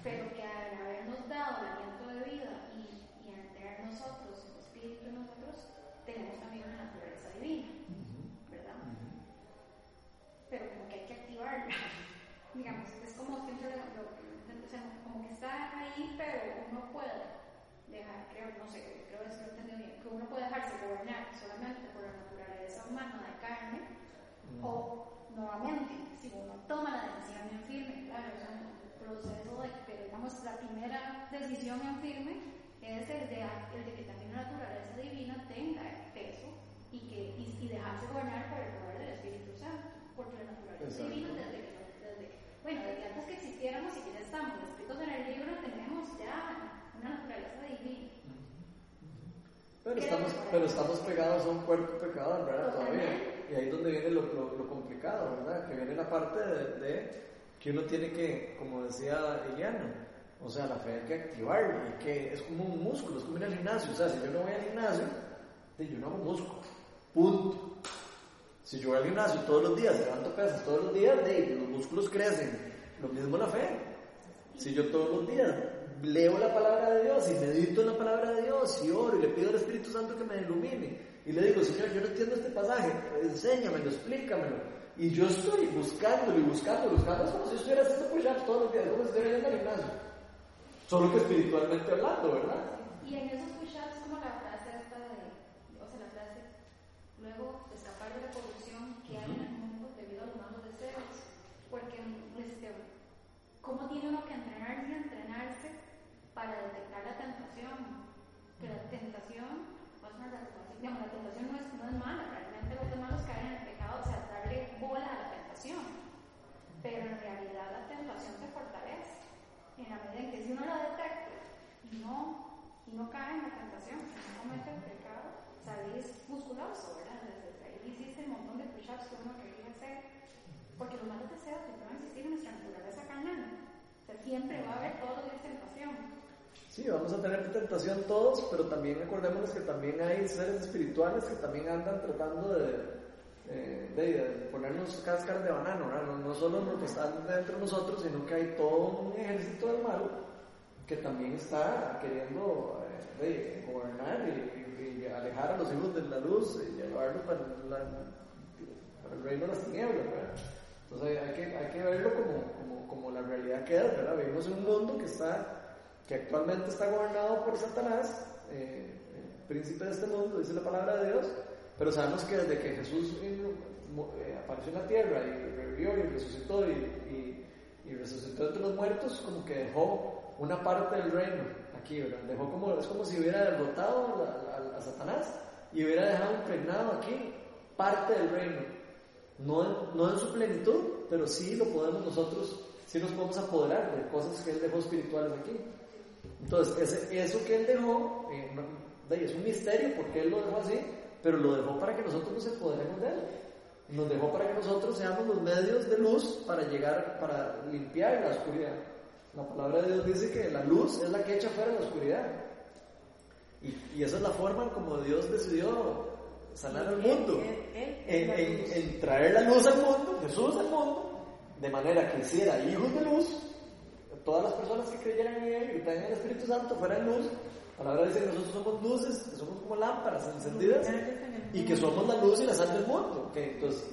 pero que al habernos dado el aliento de vida y, y al tener nosotros el espíritu en nosotros, tenemos también una naturaleza divina, ¿verdad? Pero como que hay que activarla. digamos, es como siempre lo, lo- o sea, como que está ahí, pero uno puede dejar, creo, no sé, creo que si lo he entendido bien, que uno puede dejarse gobernar solamente por la naturaleza humana de carne, o nuevamente, si uno toma la decisión en firme, claro, es un proceso de que, digamos, la primera decisión en firme es el de, el de que también la naturaleza divina tenga peso y, que, y, y dejarse gobernar por el poder del Espíritu Santo, porque la naturaleza Exacto. divina desde que, desde, bueno, desde antes que existiéramos y que ya estamos escritos en el libro, tenemos ya una naturaleza divina. Pero estamos, pero estamos pegados a un cuerpo pecador, ¿verdad? Todavía. Y ahí es donde viene lo, lo- complicado, ¿verdad? Que viene la parte de, que uno tiene que, como decía Eliana, o sea, la fe hay que activarlo, y que es como un músculo, es como ir al gimnasio. O sea, si yo no voy al gimnasio, yo no hago músculo. Punto. Si yo voy al gimnasio todos los días, levanto pesas todos los días, los músculos crecen. Lo mismo la fe. Si yo todos los días leo la palabra de Dios y medito en la palabra de Dios y oro y le pido al Espíritu Santo que me ilumine y le digo, Señor, yo no entiendo este pasaje, enséñamelo, explícamelo. Y yo estoy buscándolo y buscando, buscando, es como si estuviera haciendo push-ups todos los días, como si estuviera yendo al gimnasio. Solo que espiritualmente hablando, ¿verdad push-ups, como la frase esta de, o sea, la frase, luego escapar de la corrupción que hay en el mundo debido a los malos deseos. Porque, este, ¿cómo tiene uno que entrenarse y entrenarse para detectar la tentación? Que la tentación, o sea, la, digamos, la tentación no es, no es mala, realmente los demás caen en el pecado, o sea, darle bola a la tentación. Pero en realidad la tentación te fortalece. En la medida en que si uno la detecta y no, y no cae en la tentación, si no comete el pecado, salís musculoso, ¿verdad? Desde ahí hiciste un montón de push-ups que uno quería hacer. Porque los malos deseos que van a existir en nuestra naturaleza carnal. O sea, siempre va a haber todo de tentación. Sí, vamos a tener tentación todos, pero también acordémonos que también hay seres espirituales que también andan tratando de, eh, de, de ponernos cáscaras de banano. No, no solo los que están dentro de nosotros, sino que hay todo un ejército del mal que también está queriendo eh, de, gobernar y- y alejar a los hijos de la luz y llevarlos para, la- para el reino de las tinieblas, ¿verdad? Entonces hay que, hay que verlo como, como, como la realidad que es, ¿verdad? Vivimos en un mundo que está que actualmente está gobernado por Satanás, eh, el príncipe de este mundo, dice la palabra de Dios, pero sabemos que desde que Jesús eh, apareció en la tierra y revivió y resucitó y, y- y resucitó entre los muertos, como que dejó una parte del reino aquí, ¿verdad? Dejó como, es como si hubiera derrotado a, a- a Satanás y hubiera dejado impregnado aquí parte del reino. No no en su plenitud, pero sí lo podemos nosotros, sí nos podemos apoderar de cosas que Él dejó espirituales aquí. Entonces, eso que Él dejó, eh, es un misterio porque Él lo dejó así, pero lo dejó para que nosotros nos empoderemos de Él. Nos dejó para que nosotros seamos los medios de luz para llegar, para limpiar la oscuridad. La palabra de Dios dice que la luz es la que echa fuera la oscuridad. Y, y esa es la forma como Dios decidió sanar al mundo. En, en traer la luz al mundo, Jesús al mundo, de manera que hiciera hijos de luz, todas las personas que creyeran en Él en el Espíritu Santo fueran luz. La palabra dice que nosotros somos luces, que somos como lámparas encendidas y que somos la luz y la sal del mundo. Ok, Entonces,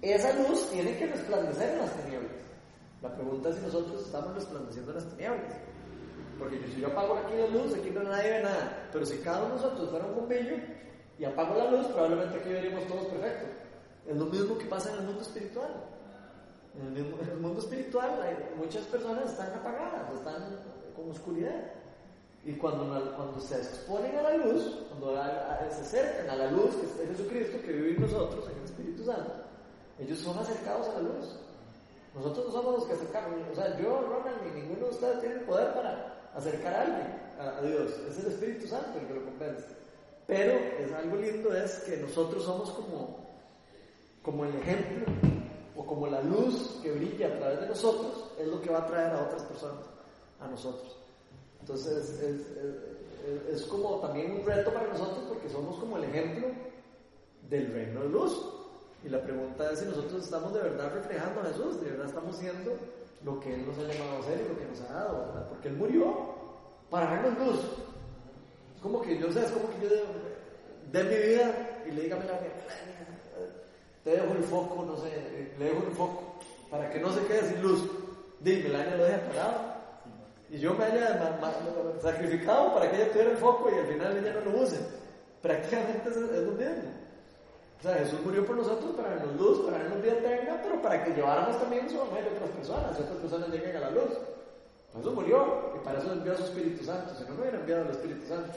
esa luz tiene que resplandecer en las tinieblas. La pregunta es si nosotros estamos resplandeciendo en las tinieblas. Porque si yo apago aquí la luz, aquí no nadie ve nada. Pero si cada uno de nosotros fuera un bombillo y apago la luz, probablemente aquí veríamos todos perfectos. Es lo mismo que pasa en el mundo espiritual. En el, mismo- en el mundo espiritual hay, muchas personas están apagadas, están oscuridad. Y cuando, cuando se exponen a la luz, cuando se acercan a la luz que es Jesucristo, que vive en nosotros, en el Espíritu Santo, ellos son acercados a la luz. Nosotros no somos los que acercamos, o sea, yo, Ronald, ni ninguno de ustedes tiene el poder para acercar a alguien a, Dios. Es el Espíritu Santo el que lo convence. Pero es algo lindo es que nosotros somos como, como el ejemplo o como la luz que brilla a través de nosotros es lo que va a traer a otras personas, a nosotros. Entonces es, como también un reto para nosotros porque somos como el ejemplo del reino de luz. Y la pregunta es si nosotros estamos de verdad reflejando a Jesús, de verdad estamos siendo lo que Él nos ha llamado a ser y lo que nos ha dado. Porque Él murió para darnos luz. Es como que yo, sea, es como que yo de mi vida y le diga a Melania, "Melania, te dejo el foco, no sé, le dejo el foco para que no se quede sin luz. Dime, Melania lo deja apagado. Y yo me haya sacrificado para que ella tuviera el foco y al final ella no lo use. Prácticamente es, es lo mismo. O sea, Jesús murió por nosotros para darnos luz, para darnos vida eterna, pero para que lleváramos también su evangelio a otras personas, y otras personas lleguen a la luz. Eso murió, y para eso envió a su Espíritu Santo, si no, no hubiera enviado al Espíritu Santo.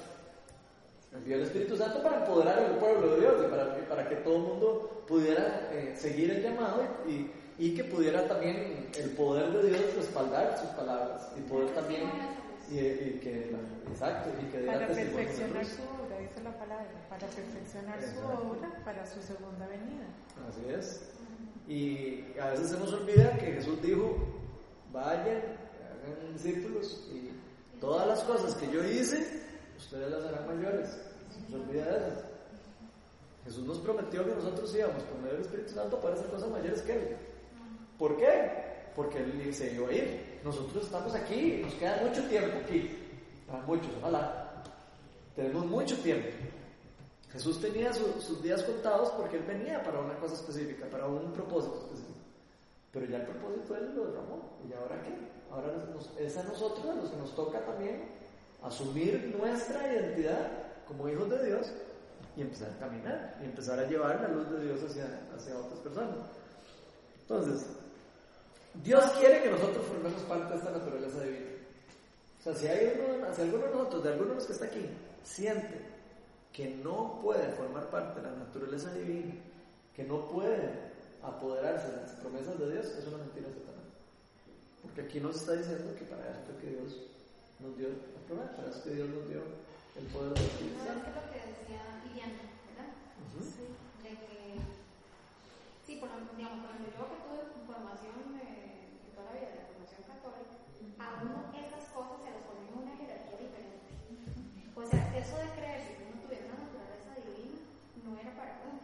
Envió al Espíritu Santo para empoderar al pueblo de Dios y para, para que todo el mundo pudiera eh, seguir el llamado y que pudiera también el poder de Dios respaldar sus palabras y poder también, y, y que, la- exacto, y que Para perfeccionar su obra, dice la palabra, para perfeccionar su obra para su segunda venida. Así es. Y a veces se nos olvida que Jesús dijo, vayan, hagan discípulos y todas las cosas que yo hice, ustedes las harán mayores. Se olvida de eso. Jesús nos prometió que nosotros íbamos por medio del Espíritu Santo para hacer cosas mayores que Él. ¿Por qué? porque él se a ir. Nosotros estamos aquí, nos queda mucho tiempo aquí, para muchos, ojalá. Tenemos mucho tiempo. Jesús tenía sus días contados porque él venía para una cosa específica, para un propósito específico. Pero ya el propósito él lo derramó. ¿Y ahora qué? Ahora es a nosotros a los que nos toca también asumir nuestra identidad como hijos de Dios y empezar a caminar y empezar a llevar la luz de Dios hacia, hacia otras personas. Entonces, Dios quiere que nosotros formemos parte de esta naturaleza divina. O sea, si hay uno, si alguno de nosotros, de alguno de los que está aquí, siente que no puede formar parte de la naturaleza divina, que no puede apoderarse de las promesas de Dios, es una mentira satanás. Porque aquí nos está diciendo que para fue que Dios nos dio la promesa, para eso que Dios nos dio el poder de utilizar. No, es lo que decía Liliana, ¿verdad? Sí. De que, sí, por lo, digamos, por ejemplo, yo que tuve formación de, de toda la vida, de la formación católica, a uno esas cosas se las ponen en una jerarquía diferente. O sea, eso de creerse que uno tuviera una naturaleza divina no era para uno,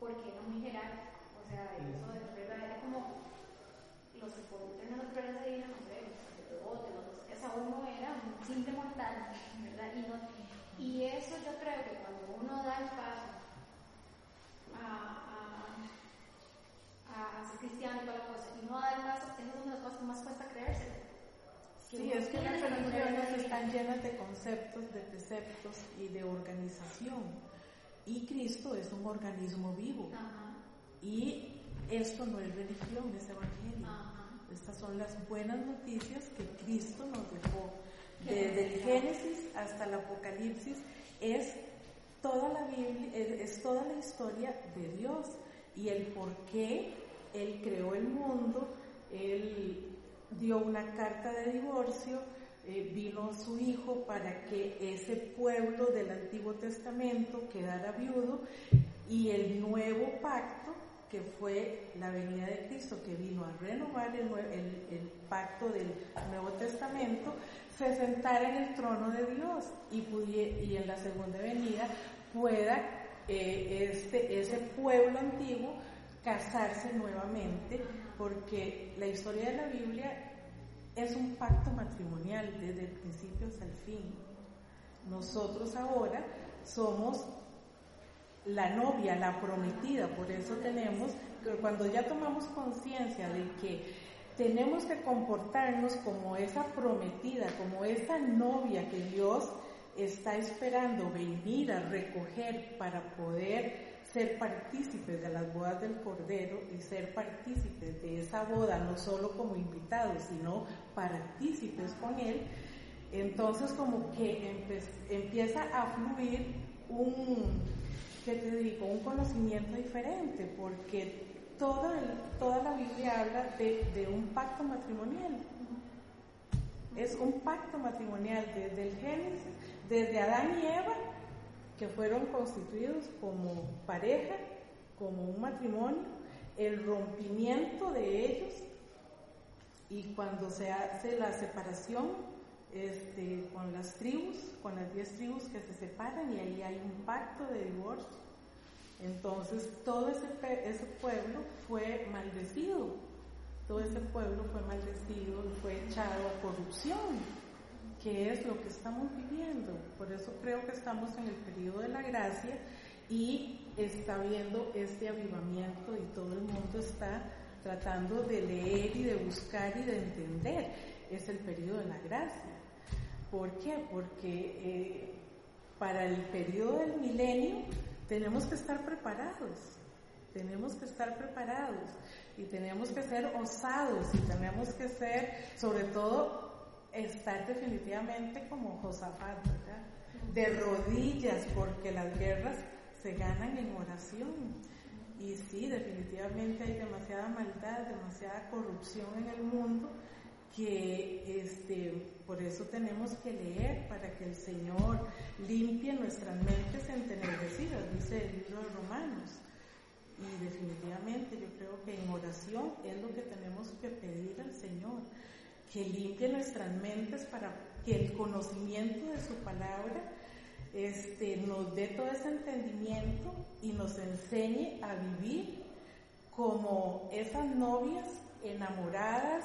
porque era muy jerárquico. O sea, eso de verdad era como los que tener una naturaleza divina, no sé, los sacerdotes, los esa uno era un simple mortal, ¿verdad? Y, y eso yo creo que cuando uno da el paso a, a, a ser cristiano y toda la cosa, y no da el paso, esas son las cosas que más cuesta creerse. Sí, es que las religiones están llenas de conceptos, de preceptos y de organización. Y Cristo es un organismo vivo. Y esto no es religión, es evangelio. Estas son las buenas noticias que Cristo nos dejó. Desde el Génesis hasta el Apocalipsis es toda la Biblia, es, toda la historia de Dios y el por qué Él creó el mundo, Él dio una carta de divorcio, eh, vino su hijo para que ese pueblo del Antiguo Testamento quedara viudo y el nuevo pacto que fue la venida de Cristo, que vino a renovar el, el, pacto del Nuevo Testamento, se sentara en el trono de Dios y, y en la segunda venida pueda eh, este, ese pueblo antiguo casarse nuevamente, porque la historia de la Biblia es un pacto matrimonial desde el principio hasta el fin. Nosotros ahora somos la novia, la prometida. Por eso tenemos, cuando ya tomamos conciencia de que tenemos que comportarnos como esa prometida, como esa novia que Dios está esperando venir a recoger para poder ser partícipes de las bodas del Cordero y ser partícipes de esa boda, no solo como invitados, sino partícipes con Él, entonces como que empieza a fluir un, ¿qué te digo? Un conocimiento diferente, porque toda, toda la Biblia habla de, de, un pacto matrimonial. Es un pacto matrimonial desde el Génesis, desde Adán y Eva, que fueron constituidos como pareja, como un matrimonio, el rompimiento de ellos y cuando se hace la separación este, con las tribus, con las diez tribus que se separan y ahí hay un pacto de divorcio. Entonces todo ese, ese pueblo fue maldecido, todo ese pueblo fue maldecido y fue echado a corrupción, que es lo que estamos viviendo. Por eso creo que estamos en el periodo de la gracia y está viendo este avivamiento y todo el mundo está tratando de leer y de buscar y de entender. Es el periodo de la gracia. ¿Por qué? Porque eh, para el periodo del milenio tenemos que estar preparados, tenemos que estar preparados y tenemos que ser osados y tenemos que ser, sobre todo, estar definitivamente como Josafat, ¿verdad? De rodillas, porque las guerras se ganan en oración. Y sí, definitivamente hay demasiada maldad, demasiada corrupción en el mundo que este, por eso tenemos que leer para que el Señor limpie nuestras mentes entenebrecidas, dice el libro de Romanos. Y definitivamente yo creo que en oración es lo que tenemos que pedir al Señor, que limpie nuestras mentes para que el conocimiento de su palabra este, nos dé todo ese entendimiento y nos enseñe a vivir como esas novias enamoradas,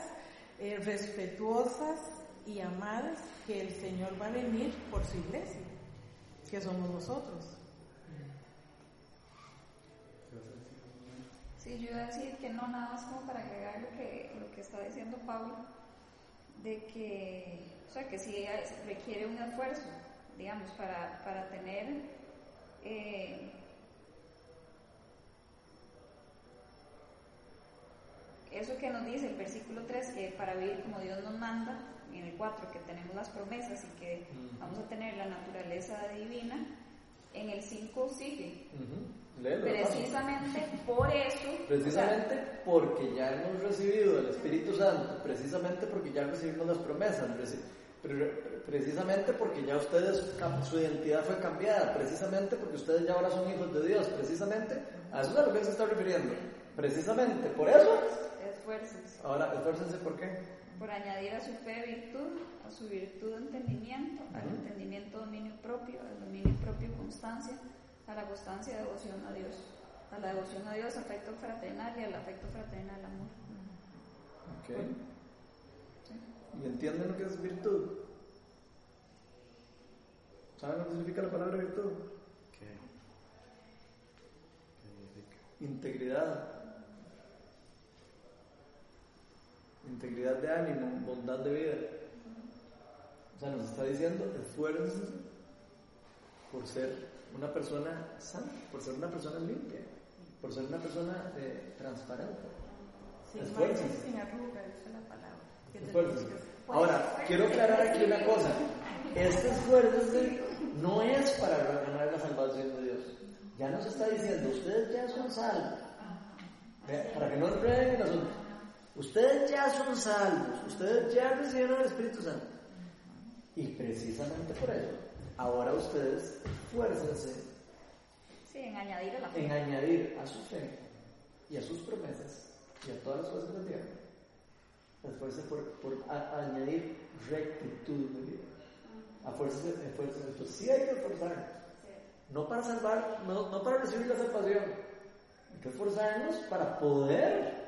eh, respetuosas y amadas que el Señor va a venir por su iglesia, que somos nosotros. Sí, yo iba a decir que no, nada más como para agregar lo que, lo que está diciendo Pablo, de que, o sea, que sí requiere un esfuerzo, digamos, para, para tener eh, eso que nos dice el versículo 3, que para vivir como Dios nos manda, en el 4, que tenemos las promesas y que vamos a tener la naturaleza divina, en el 5 sigue. Precisamente por eso. Precisamente porque ya hemos recibido el Espíritu Santo, precisamente porque ya recibimos las promesas, precisamente porque ya ustedes, su identidad fue cambiada, precisamente porque ustedes ya ahora son hijos de Dios, precisamente a eso es a lo que se está refiriendo. Precisamente por eso. Esfuércense. Ahora, esfuércense por qué? Por añadir a su fe virtud, a su virtud entendimiento, al entendimiento dominio propio, al dominio propio constancia, a la constancia devoción a Dios, a la devoción a Dios afecto fraternal y al afecto fraternal amor. Okay. ¿Y entienden lo que es virtud? ¿Saben lo que significa la palabra virtud? ¿Qué? Integridad. Integridad de ánimo, bondad de vida. O sea, nos está diciendo, esfuércense por ser una persona sana, por ser una persona limpia, por ser una persona eh, transparente. Sin esfuércense. sin arruga, esa es la palabra. Ahora, quiero aclarar aquí una cosa. Este esfuerzo no es para ganar la salvación de Dios. Ya nos está diciendo, ustedes ya son salvos. Para que no enreden el asunto. Ustedes ya son salvos, ustedes ya recibieron el Espíritu Santo. Y precisamente por eso, ahora ustedes esfuércense sí, en añadir a la fe. En añadir a su fe y a sus promesas y a todas las cosas que tienen. Esfuércense por, por añadir rectitud de vida. Esfuércense, esfuércense. Entonces, sí hay que esforzar. No para salvar, no, no para recibir la salvación. Hay que esforzarnos para poder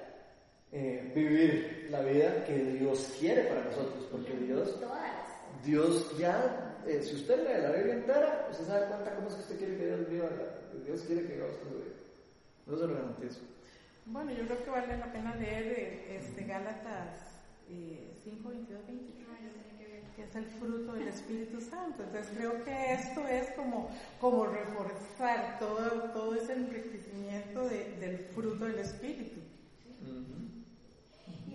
eh, vivir la vida que Dios quiere para nosotros, porque Dios, Dios ya, eh, si usted lee la Biblia entera, usted sabe cuenta cómo es que usted quiere que Dios viva, Dios quiere que Dios viva. No se lo garantizo. Bueno, yo creo que vale la pena leer eh, este Gálatas 5, 22, 23 que es el fruto del Espíritu Santo. Entonces creo que esto es como, como reforzar todo, todo ese enriquecimiento de, del fruto del Espíritu.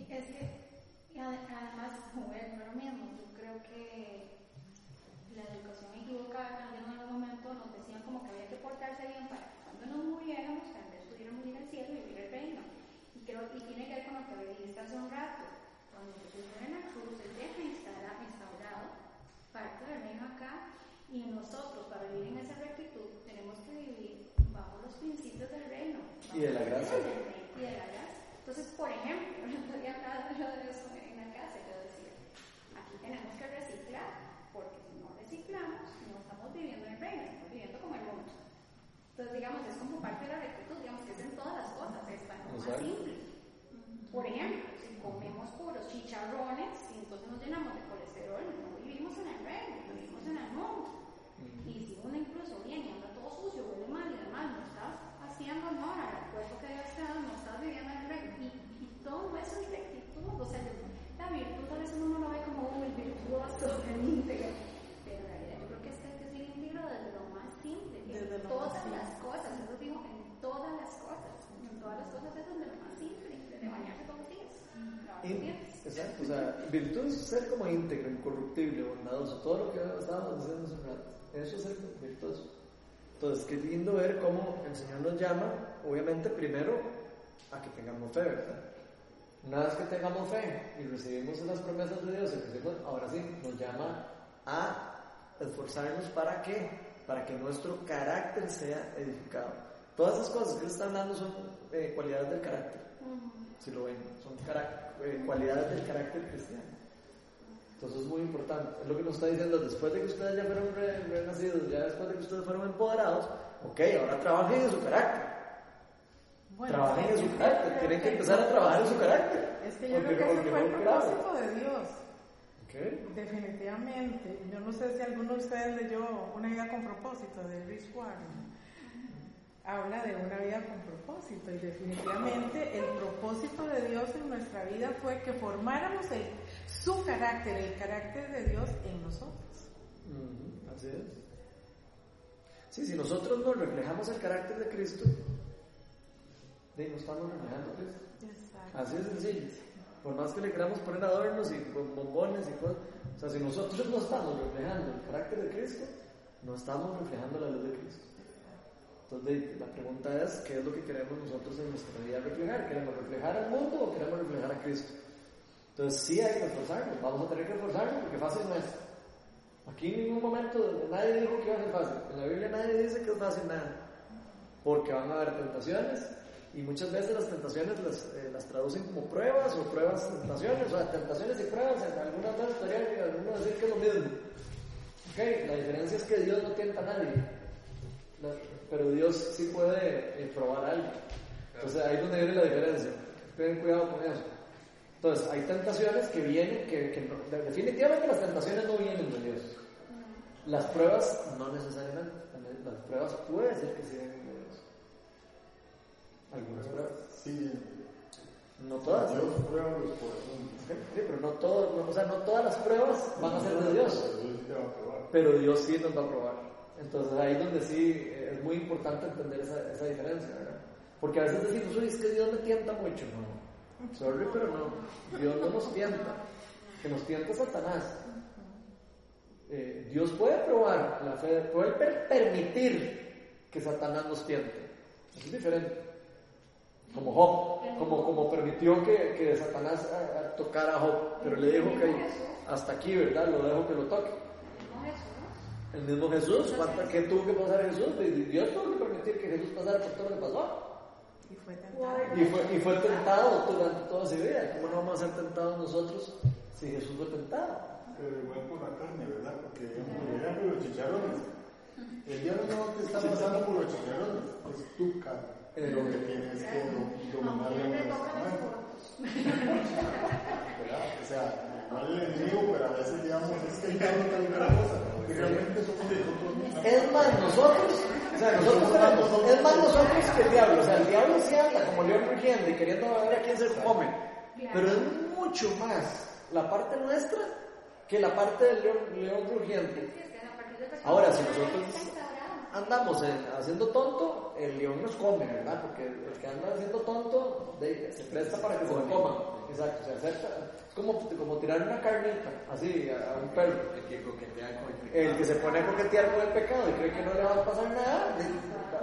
Es que, además, como es lo mismo, yo creo que la educación equivocada en algún momento nos decían como que había que portarse bien para que cuando nos muriéramos, tal vez pudiéramos ir al cielo y vivir el reino. Y, creo, y tiene que ver con lo que dijiste hace un rato. Cuando Jesús muere en la cruz, Él deja instaurado parte del reino acá y nosotros, para vivir en esa rectitud, tenemos que vivir bajo los principios del reino. Y de la gracia. Y de la gracia. Entonces, por ejemplo, estoy hablando yo de eso en la casa, yo decía, aquí tenemos que reciclar, porque si no reciclamos, no estamos viviendo en el reino, estamos viviendo como el mundo. Entonces, digamos, es como parte de la rectitud, digamos que es en todas las cosas, es para más simple. Por ejemplo, si comemos puros chicharrones y entonces nos llenamos de colesterol, no vivimos en el reino, vivimos en el mundo. Y si uno incluso viene y anda todo sucio, huele mal y demás, no estás haciendo honor al cuerpo que Dios te ha dado, no estás viviendo en el reino todo eso es rectitud, o sea, la virtud a veces uno no lo ve como un virtuoso, el íntegro, pero en realidad yo creo que este es decir íntegro desde lo más simple, desde en todas las cosas, eso digo, en todas las cosas, en todas las cosas es desde lo más simple, desde bañarse todos los días. Exacto, o sea, virtud es ser como íntegro, incorruptible, bondadoso, todo lo que estábamos diciendo hace rato, eso es ser virtuoso. Entonces, qué lindo ver cómo el Señor nos llama, obviamente primero a que tengamos fe, ¿verdad? Una vez que tengamos fe y recibimos las promesas de Dios, ahora sí nos llama a esforzarnos para qué? Para que nuestro carácter sea edificado. Todas esas cosas que está hablando son eh, cualidades del carácter. Si lo ven, son eh, cualidades del carácter cristiano. Entonces es muy importante. Es lo que nos está diciendo, después de que ustedes ya fueron renacidos, ya después de que ustedes fueron empoderados, ok, ahora trabajen en su carácter. Bueno, trabajen en que su carácter, creo tienen que que- empezar a trabajar en su carácter. Es que yo Porque- creo que ese fue el propósito de Dios. Definitivamente. Yo no sé si alguno de ustedes leyó Una vida con propósito de Rich Warren. Habla de una vida con propósito y definitivamente el propósito de Dios en nuestra vida fue que formáramos el- su carácter, el carácter de Dios en nosotros. Así es. Sí, si nosotros nos reflejamos el carácter de Cristo, de no estamos reflejando a Cristo. Exacto. Así de sencillo. Por más que le queramos poner adornos y con bombones y cosas, o sea, si nosotros no estamos reflejando el carácter de Cristo, no estamos reflejando la luz de Cristo. Entonces, la pregunta es, ¿qué es lo que queremos nosotros en nuestra vida reflejar? ¿Queremos reflejar al mundo o queremos reflejar a Cristo? Entonces, sí hay que esforzarnos, vamos a tener que esforzarnos porque fácil no es. Aquí en ningún momento nadie dijo que iba a ser fácil. En la Biblia nadie dice que es fácil nada. Porque van a haber tentaciones y muchas veces las tentaciones las, eh, las traducen como pruebas o pruebas tentaciones, o sea, tentaciones y pruebas. En algunas veces podrían algunos decir que es lo mismo. Ok, la diferencia es que Dios no tienta a nadie. Pero Dios sí puede eh, probar algo. Entonces ahí es donde viene la diferencia. Tengan cuidado con eso. Entonces, hay tentaciones que vienen, que, que definitivamente las tentaciones no vienen de Dios. Las pruebas no necesariamente. Las pruebas puede ser que sí vengan de Dios. Algunas pruebas. Sí, No todas. Dios prueba los corazones. Sí, pero no, todo, no- o sea, no todas las pruebas van a ser de Dios. A. Pero Dios sí nos va a probar. Entonces ahí es donde sí eh, es muy importante entender esa, esa diferencia, ¿verdad? Porque a veces decimos, uy, es que Dios me tienta mucho. No, sorry, pero no. Dios no nos tienta. Que nos tienta Satanás. Eh, Dios puede probar la fe, puede per- permitir que Satanás nos tiente. Es diferente. Como Job, como, como permitió que, que Satanás ah, ah, tocara a Job, pero le dijo que hasta aquí, ¿verdad? Lo dejo que lo toque. El mismo Jesús, ¿cuánta- ¿qué tuvo que pasar Jesús? Dios tuvo que permitir que Jesús pasara por todo lo que pasó. Y fue tentado. Y fue, y fue tentado durante toda su vida. ¿Cómo no vamos a ser tentados nosotros si Jesús fue tentado? Pero igual por la carne, ¿verdad? Porque, por ejemplo, los chicharrones. El diablo no te está pasando por los chicharrones, es tu carne. Eh, lo que tienes que do- dominar fotos. ¿verdad? O sea, no el enemigo, pero a veces digamos, es que el diablo está otra cosa. Que realmente somos nosotros mismos. Es más nosotros, o sea, nosotros tenemos- es más nosotros que el diablo. O sea, el diablo sí anda como león rugiendo y queriendo ver a quién se come. Pero es mucho más la parte nuestra que la parte del león, león rugiente. Ahora, si nosotros andamos en- haciendo tonto, el león nos come, ¿verdad? Porque el que anda haciendo tonto de- se presta para que se lo coman. Exacto, se acerca. Es como, como tirar una carnita, así, a, a un perro. El que coquetea con el El que se pone a coquetear con el pecado y cree que no le va a pasar nada,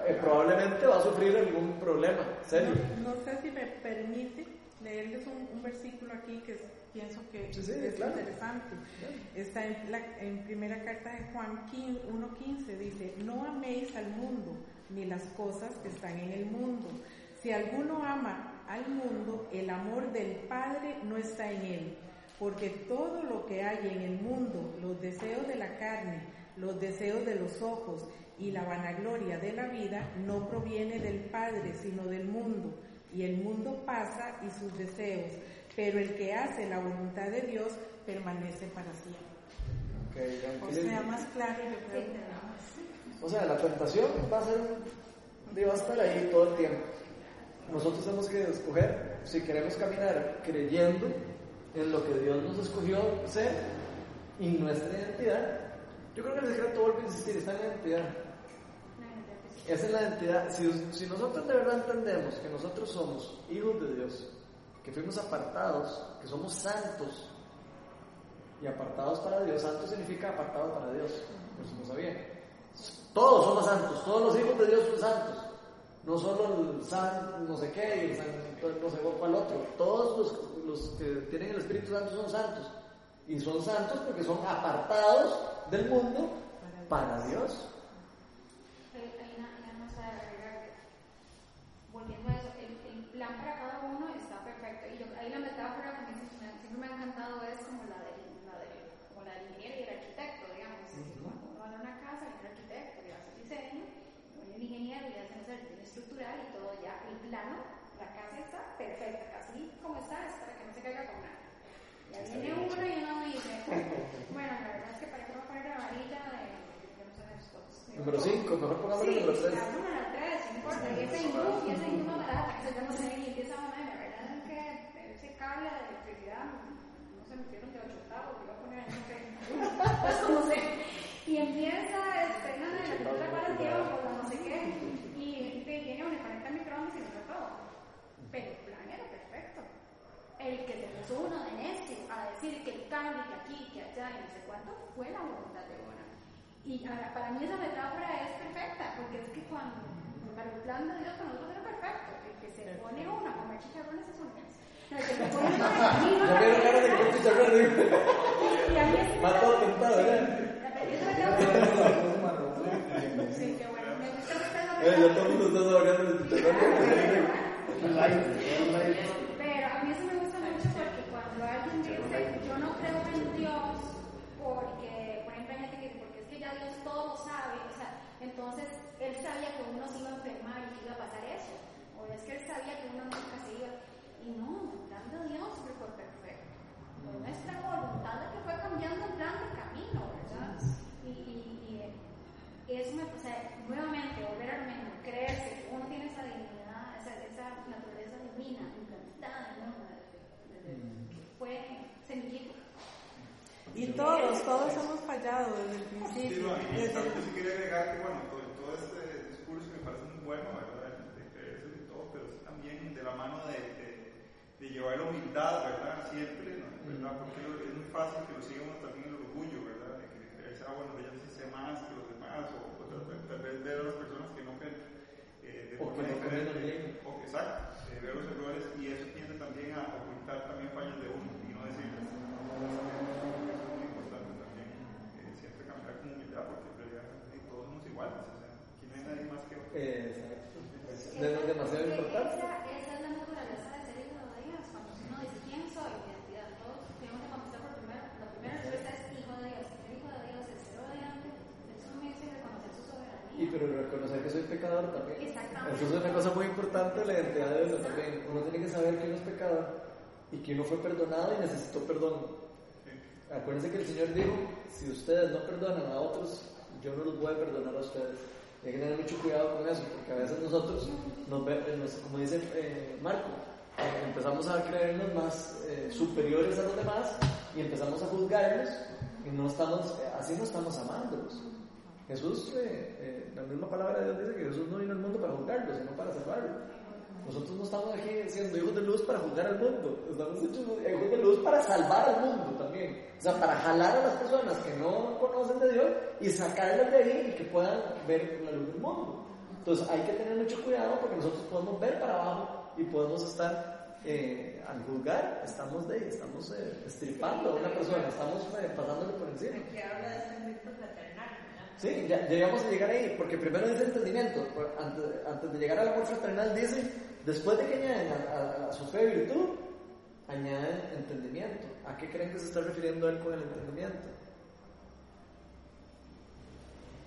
eh, probablemente va a sufrir algún problema, serio. No, no sé si me permite leerles un, un versículo aquí que es- pienso que Sí, sí, es claro. interesante. Está en, la, en primera carta de Juan 15 1.15, dice, no améis al mundo ni las cosas que están en el mundo. Si alguno ama al mundo, el amor del Padre no está en él, porque todo lo que hay en el mundo, los deseos de la carne, los deseos de los ojos y la vanagloria de la vida, no proviene del Padre, sino del mundo. Y el mundo pasa y sus deseos, pero el que hace la voluntad de Dios permanece para siempre. Ok, O sea, más claro yo creo que nada más. O sea, la tentación va a ser, va a estar ahí todo el tiempo. Nosotros tenemos que escoger si queremos caminar creyendo en lo que Dios nos escogió ser y nuestra identidad. Yo creo que el secreto, vuelvo a insistir, está en la identidad. Esa es la identidad. Si, si nosotros de verdad entendemos que nosotros somos hijos de Dios, que fuimos apartados, que somos santos y apartados para Dios, santo significa apartado para Dios, por si no sabía. Todos somos santos, todos los hijos de Dios son santos. No solo el san no sé qué y el san no sé cuál otro. Todos los, los que tienen el Espíritu Santo son santos. Y son santos porque son apartados del mundo para Dios. Hay, hay una, hay una cosa de agregar. Volviendo a eso, el, el plan para cada uno está perfecto. Y yo, ahí la metáfora que me, me- siempre me ha encantado es como la del, la del, como la del ingeniero y el arquitecto, digamos. Cuando uno va a una casa, hay un arquitecto que hace el diseño, hay un ingeniero y hace el diseño estructural y todo ya, el plano viene uno y uno dice, bueno, la verdad es que para qué voy a poner la varilla de, de no sé, de estos. 5, mejor pongamos el Sí, número 3. la número 3, no importa, y esa hindú, y esa hindú más barata, que se llama sé, y empieza a poner, la verdad es que ese cable de electricidad, no se metieron de 8 octavos, que iba a poner no sé, pues no sé. Y empieza, este, no, no, la pintura para el tiempo, no sé qué, y, y viene uno y conecta microondas y lo todo. Pero el plan era perfecto. El que se puso uno de necio a decir que el cambio, que aquí, que allá, y no sé cuánto, fue la voluntad de uno. Y ahora, para mí esa metáfora es perfecta, porque es que cuando, para el plan de Dios para nosotros era perfecto, el que se pone uno a comer chicharrones es un. No, el que se pone uno a ¿eh? y a mí es Va todo pintado, ¿verdad? esa metáfora, sí, que bueno, me gusta Eh, ya metáfora. todo el mundo está ahogando de. Pero a mí eso me gusta mucho porque cuando alguien dice, yo no creo en Dios, porque, por ejemplo, hay gente que dice, porque es que ya Dios todo lo sabe, o sea, entonces él sabía que uno se iba a enfermar y que iba a pasar eso, o es que él sabía que uno nunca se iba, y no, el plan de Dios fue perfecto. Fue nuestra voluntad la que fue cambiando el plan de camino, ¿verdad? Y, y, y eh, eso me, o sea, nuevamente, volver al mismo, creerse que uno tiene esa dignidad, esa, esa naturaleza divina, implantada en uno, desde- desde- fue semillito. Y todos, todos hemos fallado desde el Sí, principio. no, y Desde- yo sí quería agregar que, bueno, todo, todo este discurso me parece muy bueno, ¿verdad? De creerse y todo, pero sí también de la mano de, de, de llevar la humildad, ¿verdad? Siempre, ¿no? ¿verdad? Porque es muy fácil que lo siga uno también el orgullo, ¿verdad? De que creerse, ah, bueno, yo sí sé más que los demás, o, o tal, vez ver a las personas que no creen eh, de O forma que no diferente. O, exacto, eh, ver los errores y eso tiende también a ocultar también fallos de uno y no decirles. Eso es muy importante también, eh, siempre caminar con humildad porque en realidad eh, todos somos iguales, o sea, aquí no hay nadie más que otro. Exacto. Es demasiado importante. Esa, esa es la naturaleza de ser hijo de Dios. Cuando uno dice, ¿quién soy? Identidad. Todos tenemos que contestar por primero. La primera respuesta es hijo de Dios. Ser hijo de Dios es ser obediente, ser sumiso y reconocer su soberanía. Y pero reconocer que soy pecador también. Exactamente. Eso es una cosa muy importante la identidad de uno también. Uno tiene que saber que uno es pecador y que uno fue perdonado y necesitó perdón. Acuérdense que el Señor dijo, si ustedes no perdonan a otros, yo no los voy a perdonar a ustedes. Hay que tener mucho cuidado con eso, porque a veces nosotros, nos- como dice eh, Marco, eh, empezamos a creernos más eh, superiores a los demás y empezamos a juzgarlos y no estamos, eh, así no estamos amándolos. Jesús, eh, eh, la misma palabra de Dios dice que Jesús no vino al mundo para juzgarlo, sino para salvarlo. Nosotros no estamos aquí siendo hijos de luz para juzgar al mundo, estamos hechos hijos de luz para salvar al mundo también. O sea, para jalar a las personas que no conocen de Dios y sacarlas de ahí y que puedan ver la luz del mundo. Entonces hay que tener mucho cuidado porque nosotros podemos ver para abajo y podemos estar, eh, al juzgar, estamos, de, estamos eh, estripando a una persona, estamos eh, pasándole por encima. Que habla de ámbito fraternal. Sí, ya, íbamos a llegar ahí, porque primero dice entendimiento. Antes, antes de llegar al amor fraternal dice, después de que añaden a, a- a su fe virtud, añaden entendimiento. ¿A qué creen que se está refiriendo él con el entendimiento?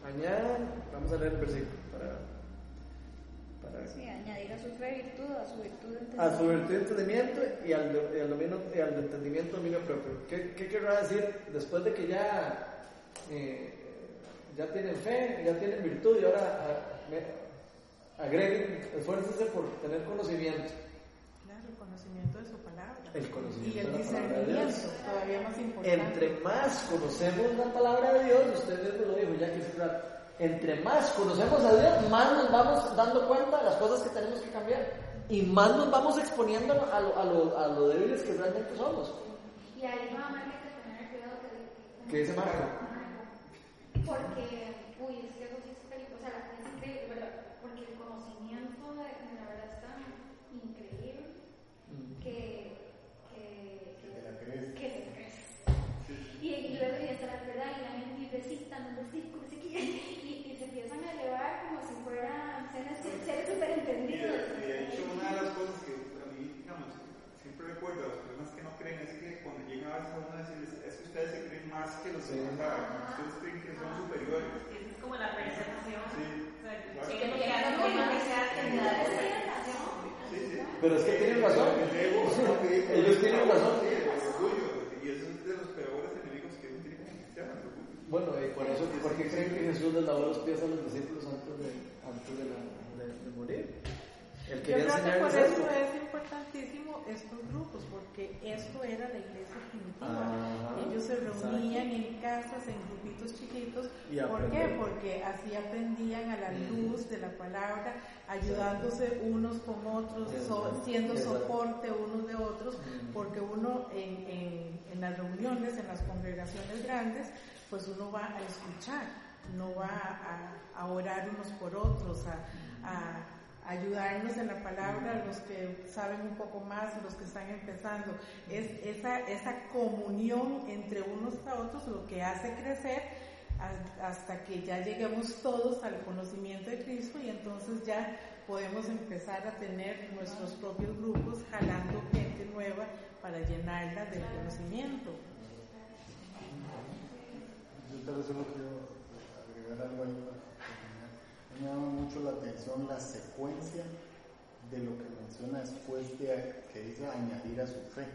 Añaden, vamos a leer el versículo para, para Sí, añadir a su fe virtud, a su virtud a su entendimiento. virtud entendimiento y al, y al dominio, y al entendimiento dominio propio. ¿Qué, qué querrá decir después de que ya, eh, ya tienen fe, ya tienen virtud y ahora a- me- agreguen, esfuércense por tener conocimiento? Claro, el conocimiento de su palabra. El conocimiento Y el de la palabra de Dios. discernimiento, todavía más importante. Entre más conocemos la palabra de Dios, usted mismo lo dijo ya que es rato, entre más conocemos a Dios, más nos vamos dando cuenta de las cosas que tenemos que cambiar y más nos vamos exponiendo a lo, a lo, a lo débiles que realmente somos. Y ahí hay que tener cuidado que, ¿Qué dice Marco? Porque, uy, es que eso sí es peligroso, o sea, la- es increíble, ¿verdad? Porque el conocimiento de, de la verdad es tan increíble que, que, que, Te la crees. que se crece. Y, y luego y está la verdad y la gente y recitan los versículos y, y, y se empiezan a elevar como si fueran seres seres súper Y entendidos. de, y de hecho, una de las cosas que a mí, digamos, siempre recuerdo a las personas que no creen es que cuando llegan a veces a uno a decirles, es que ustedes se creen más que los Sí. demás, ¿saben? ustedes creen que son superiores. Esa es como la percepción. Sí, O sea, claro. que no quiera que no que sea que me da esa Sí, sí. Pero es que tienen razón. El ego, ¿no? Que dice, Ellos tienen razón. Sí, el orgullo. Y eso Bueno, y por eso, ¿por qué creen que Jesús les lavó los pies a los discípulos antes de, antes de, la- de- de morir? Él Yo quería creo que por enseñarles eso esto. es importantísimo estos grupos, porque esto era la iglesia primitiva. Ellos se exacto. reunían en casas, en grupitos chiquitos. ¿Por qué? Porque así aprendían a la luz de la palabra, ayudándose unos con otros, so- siendo Exacto. soporte unos de otros, Ujú. porque uno en, en, en las reuniones, en las congregaciones grandes, pues uno va a escuchar, no va a, a orar unos por otros, a, a ayudarnos en la palabra, los que saben un poco más, los que están empezando. Es esa, esa comunión entre unos a otros lo que hace crecer hasta que ya lleguemos todos al conocimiento de Cristo y entonces ya podemos empezar a tener nuestros propios grupos jalando gente nueva para llenarla del conocimiento. Yo tal vez solo quiero agregar algo ahí. Me llama mucho la atención la secuencia de lo que menciona después de que dice añadir a su fe.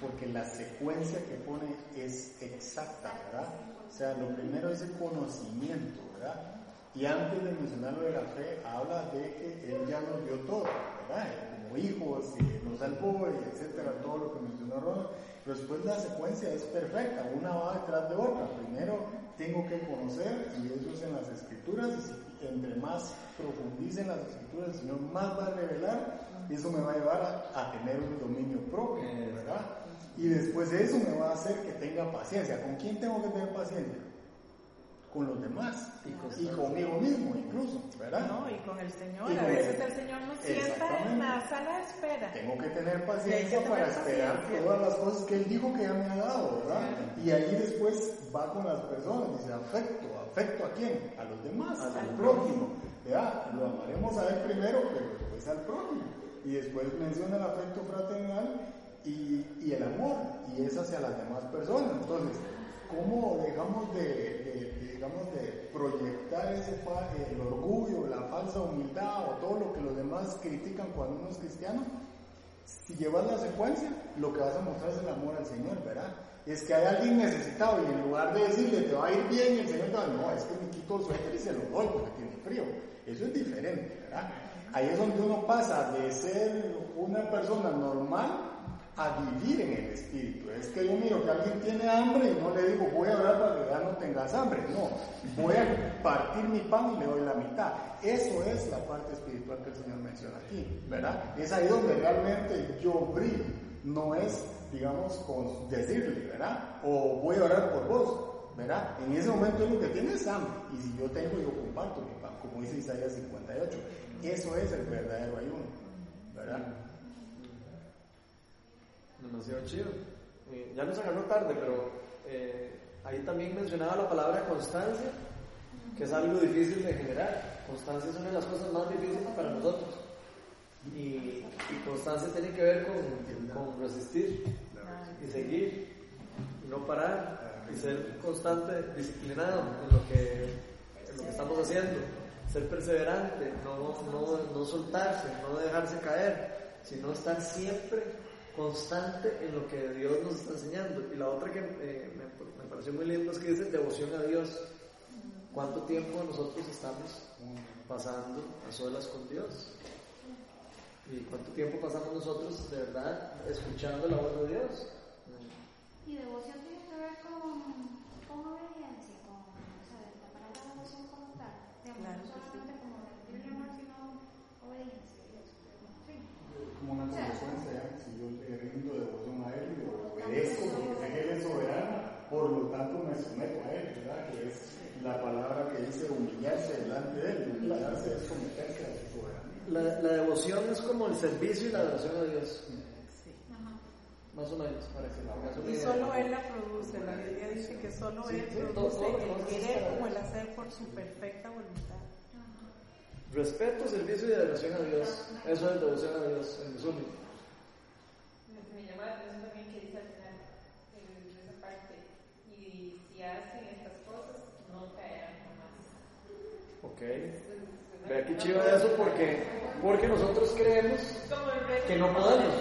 Porque la secuencia que pone es exacta, ¿verdad? O sea, lo primero es el conocimiento, ¿verdad? Y antes de mencionar lo de la fe, habla de que Él ya nos dio todo, ¿verdad? Como hijos, y nos salvó, y etcétera, todo lo que mencionó Ronald. Pero después la secuencia es perfecta, una va detrás de otra. Primero tengo que conocer, y eso es en las escrituras, y entre más profundice en las escrituras, el Señor más va a revelar, eso me va a llevar a, a tener un dominio propio, ¿verdad? Y después de eso me va a hacer que tenga paciencia. ¿Con quién tengo que tener paciencia? Con los demás. Y, conmigo mismo incluso, ¿verdad? ¿no? Y con el Señor, Y a con veces el- el Señor nos sienta en la sala de espera. Tengo que tener paciencia que para esperar paciencia. todas las cosas que Él dijo que ya me ha dado, ¿verdad? Y ahí después va con las personas, dice afecto, afecto a quién? A los demás, Al al prójimo. ¿verdad? Lo amaremos a Él primero, pero después al prójimo. Y después menciona el afecto fraternal y, y el amor, y es hacia las demás personas. Entonces, ¿cómo dejamos de, de- de, digamos, de proyectar ese orgullo, la falsa humildad o todo lo que los demás critican cuando uno es cristiano? Si llevas la secuencia, lo que vas a mostrar es el amor al Señor, ¿verdad? Es que hay alguien necesitado y en lugar de decirle te va a ir bien, el Señor te va a decir, no, es que me quito el suéter y se lo doy porque tiene frío. Eso es diferente, ¿verdad? Ahí es donde uno pasa de ser una persona normal a vivir en el espíritu. Es que yo miro que alguien tiene hambre y no le digo voy a orar para que ya no tengas hambre. No, voy a partir mi pan y le doy la mitad. Eso es la parte espiritual que el Señor menciona aquí, ¿verdad? Es ahí donde realmente yo brillo. No es, digamos, con decirle, ¿verdad? O voy a orar por vos, ¿verdad? En ese momento lo que tiene es hambre. Y si yo tengo, yo comparto mi pan, como dice Isaías 58. Eso es el verdadero ayuno, ¿verdad? Demasiado chido. Ya nos agarró tarde, pero eh, ahí también mencionaba la palabra constancia, que es algo difícil de generar. Constancia es una de las cosas más difíciles para nosotros. Y, y constancia tiene que ver con, con resistir y seguir, y no parar, y ser constante, disciplinado en lo que, en lo que estamos haciendo, ser perseverante, no, no, no soltarse, no dejarse caer, sino estar siempre constante en lo que Dios nos está enseñando. Y la otra que eh, me, me pareció muy lindo es que dice devoción a Dios. ¿Cuánto tiempo nosotros estamos pasando a solas con Dios? ¿Y cuánto tiempo pasamos nosotros de verdad escuchando la voz de Dios? Y devoción tiene que ver con, con obediencia, con o sea, la palabra devoción como tal. Digamos, no solamente como rendirle amor, sino obediencia. como una consecuencia, ¿ya? si yo le rindo devoción a Él, yo obedezco porque sé que Él es soberano, por lo tanto me someto a Él, ¿verdad? Que es la palabra que dice humillarse delante de Él, humillarse es someterse a su soberanía. La, la devoción es como el servicio y la adoración a Dios, Sí. Ajá. más o menos, para que una Y idea. solo Él la produce. La Biblia dice que solo Sí, Él todo- produce todo lo el que querer como el hacer por su perfecta voluntad. Respeto, servicio y adoración a Dios. Eso es devoción a Dios, en resumen. Que me llama la atención también que dice al final, en esa parte, y si hacen estas cosas, no caerán jamás. Ok. Vea qué chido eso porque, porque nosotros creemos que no de podemos.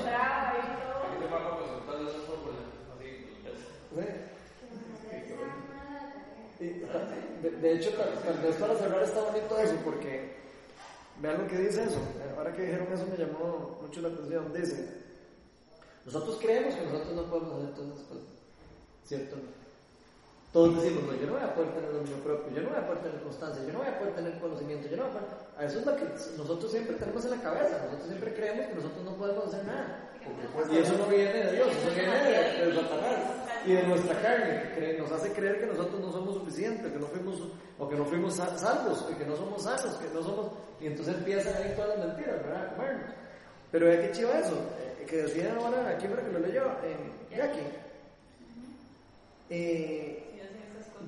de, de, hecho, tal, tal, vez para cerrar está bonito eso, porque vean lo que dice eso. Ahora que dijeron eso me llamó mucho la atención. Dice, nosotros creemos que nosotros no podemos hacer todas esas cosas. ¿Cierto? Todos decimos, no, yo no voy a poder tener dominio propio, yo no voy a poder tener constancia, yo no voy a poder tener conocimiento, yo no voy a poder... Eso es lo que nosotros siempre tenemos en la cabeza, nosotros siempre creemos que nosotros no podemos hacer nada. Y eso no viene de Dios, eso viene de, de Satanás y de nuestra carne, que nos hace creer que nosotros no somos suficientes, que no fuimos, o que no fuimos salvos, que no somos sanos, que no somos... Y entonces empiezan ahí todas las mentiras, ¿verdad? Bueno, pero es que chiva eso, eh, que decía ahora aquí para que lo leyó, eh, Jackie. Eh,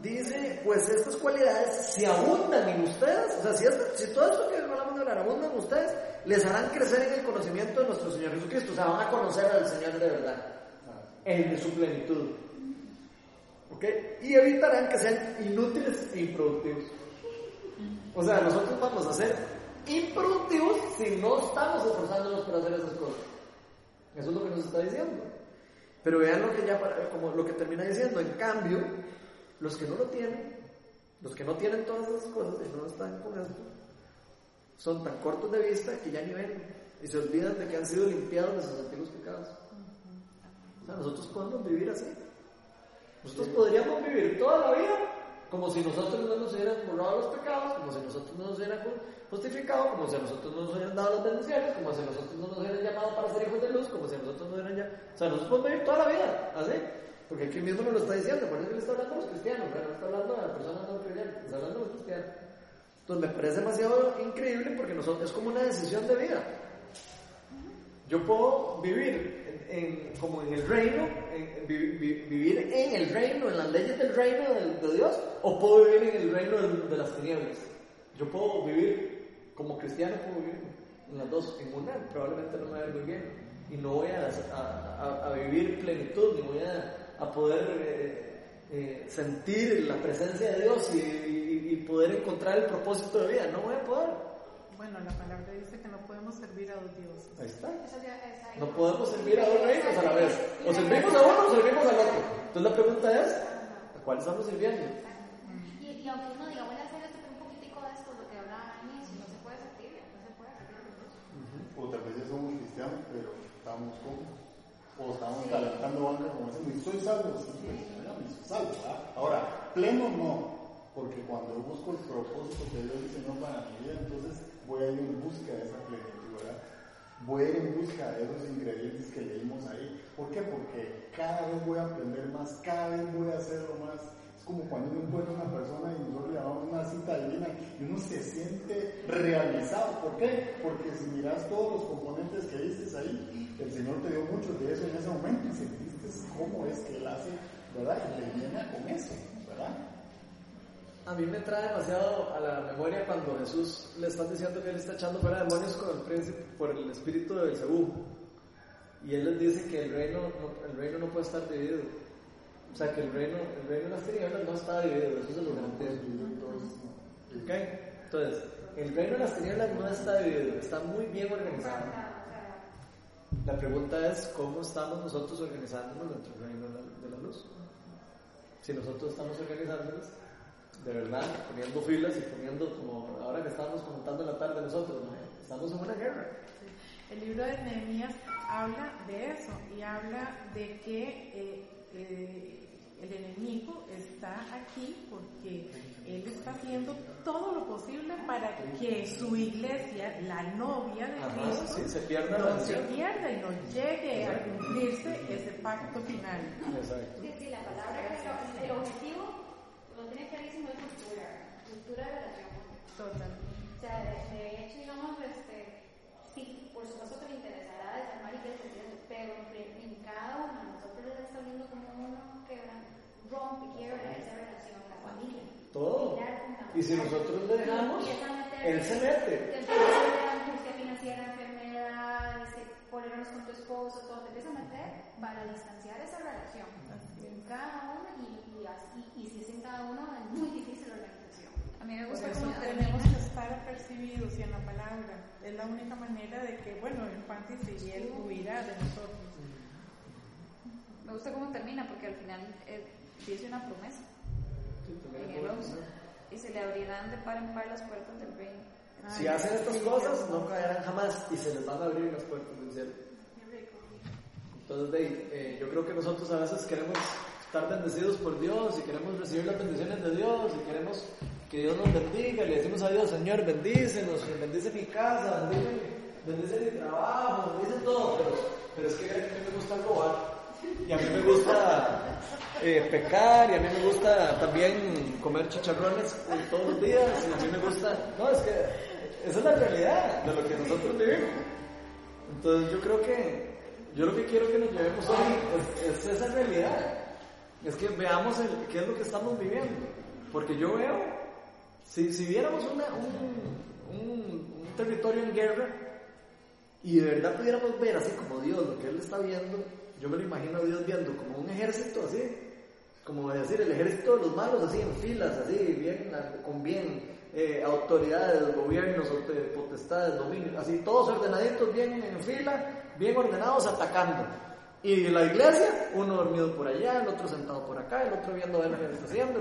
dice, pues estas cualidades, si abundan en ustedes, o sea, si, esto, si todo esto que hablamos de hablar abundan en ustedes, les harán crecer en el conocimiento de nuestro Señor Jesucristo, o sea, van a conocer al Señor de verdad, en su plenitud. ¿Ok? Y evitarán que sean inútiles e improductivos. O sea, nosotros vamos a ser improductivos si no estamos esforzándonos por hacer esas cosas. Eso es lo que nos está diciendo. Pero vean lo que ya, como lo que termina diciendo, en cambio, los que no lo tienen, los que no tienen todas esas cosas y no están con esto, son tan cortos de vista que ya ni ven y se olvidan de que han sido limpiados de sus antiguos pecados. O sea, nosotros podemos vivir así. Nosotros podríamos vivir toda la vida como si nosotros no nos hubieran borrado los pecados, como si nosotros no nos hubieran justificado, como si nosotros no nos hubieran dado las bendiciones, como si nosotros no nos hubieran llamado para ser hijos de luz, como si nosotros no hubieran llamado... O sea, nosotros podemos vivir toda la vida, ¿así? Porque aquí mismo nos lo está diciendo, por eso le está hablando a los cristianos, no está hablando a las personas no creyentes, está hablando a los cristianos. Entonces me parece demasiado increíble porque es como una decisión de vida. Yo puedo vivir en, como en el reino, en, vivir en el reino, en las leyes del reino de, Dios, o puedo vivir en el reino de, las tinieblas. Yo puedo vivir como cristiano, puedo vivir en las dos, en una probablemente no me vaya muy bien y no voy a, a, a, vivir plenitud, ni voy a, poder eh, eh, sentir la presencia de Dios y, y, poder encontrar el propósito de vida. No voy a poder. Bueno, la palabra dice que no podemos servir a dos dioses. Ahí está. No podemos servir a dos reinos a la vez. O servimos a uno o servimos al otro. Entonces la pregunta es, ¿a cuál estamos sirviendo? Y, y aunque uno diga, voy a hacer esto, un poquitico de esto, lo que hablaba a mí, si no se puede servir, no se puede servir a Dios. O tal vez ya somos cristianos, pero estamos como o estamos calentando banca como decimos, soy salvo, soy salvo, ¿verdad? Ahora, pleno no, porque cuando busco el propósito que Dios dice no para mi vida, entonces voy a ir en busca de esa plenitud. Voy a ir en busca de esos ingredientes que leímos ahí. ¿Por qué? Porque cada vez voy a aprender más, cada vez voy a hacerlo más. Como cuando uno encuentra una persona y nosotros le llamamos una cita divina y uno se siente realizado. ¿Por qué? Porque si miras todos los componentes que dices ahí, el Señor te dio mucho de eso en ese momento y sentiste cómo es que Él hace, ¿verdad? Y te llena con eso, ¿verdad? A mí me trae demasiado a la memoria cuando Jesús le está diciendo que Él está echando fuera demonios con el príncipe por el espíritu de Belzebú. Y Él les dice que el reino, no, el reino no puede estar dividido. O sea, que el reino, el reino de las tinieblas no está dividido, eso se lo garantizo. ¿Ok? Entonces, el reino de las tinieblas no está dividido, está muy bien organizado. La pregunta es, ¿cómo estamos nosotros organizándonos dentro del reino de la luz? Si nosotros estamos organizándonos, de verdad, poniendo filas y poniendo, como ahora que estamos comentando en la tarde nosotros, ¿no? estamos en una guerra. El libro de Nehemías habla de eso y habla de que eh, eh, el enemigo está aquí porque él está haciendo todo lo posible para que su iglesia, la novia de Ajá, Cristo, sí, se pierda no se pierda y no llegue a cumplirse ese pacto final. Exacto. Sí, sí, la palabra que el objetivo lo tiene clarísimo es cultura, cultura de relación. Totalmente. O sea, de, hecho, digamos, este, sí, por supuesto que le interesará desarmar iglesias, y eso, pero en, cada uno de nosotros les está viendo como uno que rompe, quiebra esa relación, la familia. Todo. Y si nosotros le dejamos, él se mete. Angustia financiera, enfermedad, problemas con tu esposo, todo, te empieza a meter para distanciar esa relación. En cada uno y, y, si es en cada uno, es muy difícil la organización. A mí me gusta eso tenemos que estar apercibidos y en la palabra. Es la única manera de que, bueno, el Juan dice, y él huirá de nosotros. Me gusta cómo termina porque al final eh, dice una promesa. También En es el bueno. se le abrirán de par en par las puertas del reino. Si hacen estas cosas, no caerán jamás y se les van a abrir las puertas del cielo. Entonces, de, eh, yo creo que nosotros a veces queremos estar bendecidos por Dios y queremos recibir las bendiciones de Dios y queremos que Dios nos bendiga. Le decimos a Dios, Señor, bendícenos, bendice mi casa, bendice, bendice mi trabajo, bendice todo. Pero, pero es que me gusta robar y a mí me gusta eh, pecar y a mí me gusta también comer chicharrones todos los días y a mí me gusta... No, es que esa es la realidad de lo que nosotros vivimos. Entonces yo creo que yo lo que quiero que nos llevemos hoy es, es esa realidad. Es que veamos el, qué es lo que estamos viviendo. Porque yo veo, si, si viéramos un, un, territorio en guerra y de verdad pudiéramos ver así como Dios lo que Él está viendo, yo me lo imagino a Dios viendo como un ejército así, como decir, el ejército de los malos así en filas, así, bien, con bien eh, autoridades, gobiernos, potestades, dominios, así todos ordenaditos, bien en fila, bien ordenados, atacando. Y la iglesia, uno dormido por allá, el otro sentado por acá, el otro viendo a ver lo que está haciendo.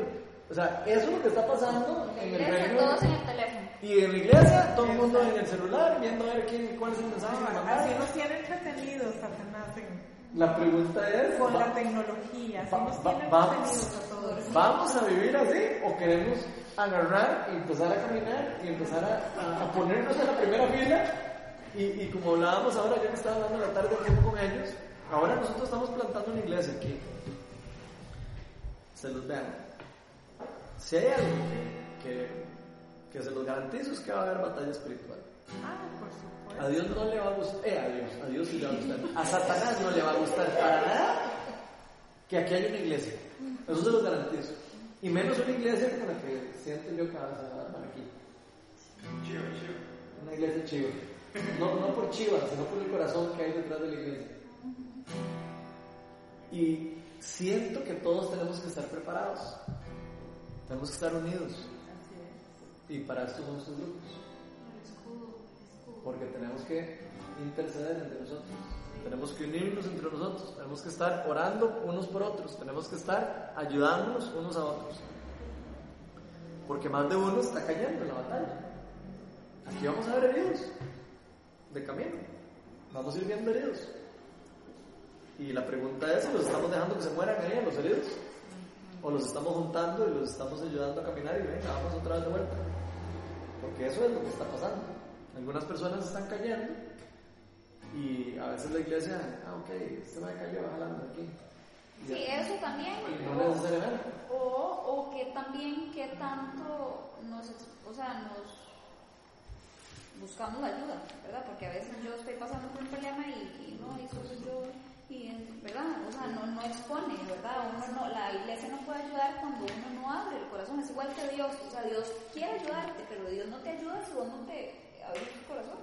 O sea, eso es lo que está pasando en, el reino. Todos en el teléfono. Y en la iglesia, todo el mundo en el celular, viendo a ver quién, cuál es el mensaje que Así nos tiene entretenidos, Satanás. En... La pregunta es... Con la tecnología, va, nos va, vamos. ¿Vamos a vivir así o queremos agarrar y empezar a caminar y empezar a, a ponernos en la primera fila? Y, y, como hablábamos ahora, yo me estaba hablando la tarde tiempo con ellos, ahora nosotros estamos plantando una iglesia aquí. Se los vean. Si hay algo que, que se los garantizo es que va a haber batalla espiritual. Ah, por supuesto. A Dios no le va a gustar, eh, a Dios, a Dios sí le va a gustar. A Satanás no le va a gustar para nada que aquí haya una iglesia. Eso se los garantizo. Y menos una iglesia como la que siento yo que va a armar aquí. Chiva, chiva. Una iglesia chiva. No, no por chiva, sino por el corazón que hay detrás de la iglesia. Y siento que todos tenemos que estar preparados. Tenemos que estar unidos. Y para esto son estos grupos. Porque tenemos que interceder entre nosotros. Tenemos que unirnos entre nosotros. Tenemos que estar orando unos por otros. Tenemos que estar ayudándonos unos a otros. Porque más de uno está cayendo en la batalla. Aquí vamos a ver heridos de camino. Vamos a ir viendo heridos. Y la pregunta es los estamos dejando que se mueran ahí los heridos. O los estamos juntando y los estamos ayudando a caminar y venga, vamos otra vez de vuelta. Porque eso es lo que está pasando. Algunas personas están cayendo y a veces la iglesia, ah, ok, este me cayó, jalando aquí. Sí, eso también. No o- necesariamente. O, o que también, que tanto nos, o sea, nos buscamos la ayuda, ¿verdad? Porque a veces yo estoy pasando por un problema y, y no, y solo yo, y, es- ¿verdad? O sea, no, no expone, ¿verdad? Uno no, la iglesia no puede ayudar cuando uno no abre el corazón, es igual que Dios, o sea, Dios quiere ayudarte, pero Dios no te ayuda si vos no te abres tu corazón,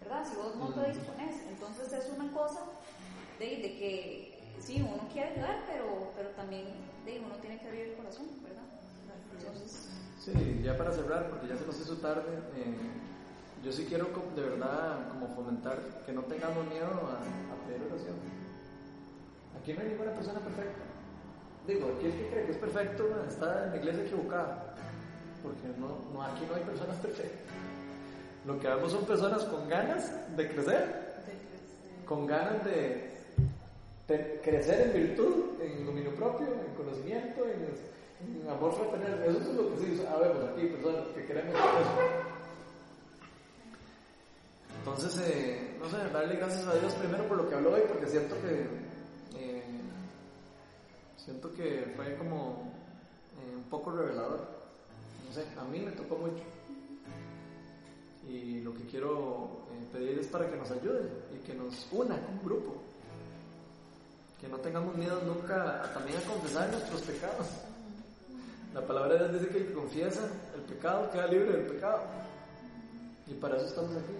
¿verdad? Si vos no te dispones, entonces es una cosa de, que sí, uno quiere ayudar, pero, pero también de, uno tiene que abrir el corazón, ¿verdad? Entonces, Sí, ya para cerrar, porque ya se nos hizo tarde, eh, yo sí quiero de verdad como fomentar que no tengamos miedo a, a pedir oración. Aquí no hay ninguna persona perfecta. Digo, aquí el que cree que es perfecto está en la iglesia equivocada, porque no, aquí no hay personas perfectas. Lo que vemos son personas con ganas de crecer, con ganas de, de crecer en virtud, en dominio propio, en conocimiento, en, en amor fraternal. Eso es lo que sí sabemos aquí, personas que queremos eso. Entonces, eh, no sé, darle gracias a Dios primero por lo que habló hoy, porque siento que eh, siento que fue como eh, un poco revelador. No sé, a mí me tocó mucho. Y lo que quiero eh, pedir es para que nos ayude y que nos una como grupo. Que no tengamos miedo nunca a- también a confesar nuestros pecados. La palabra de Dios dice que el que confiesa el pecado queda libre del pecado. Y para eso estamos aquí.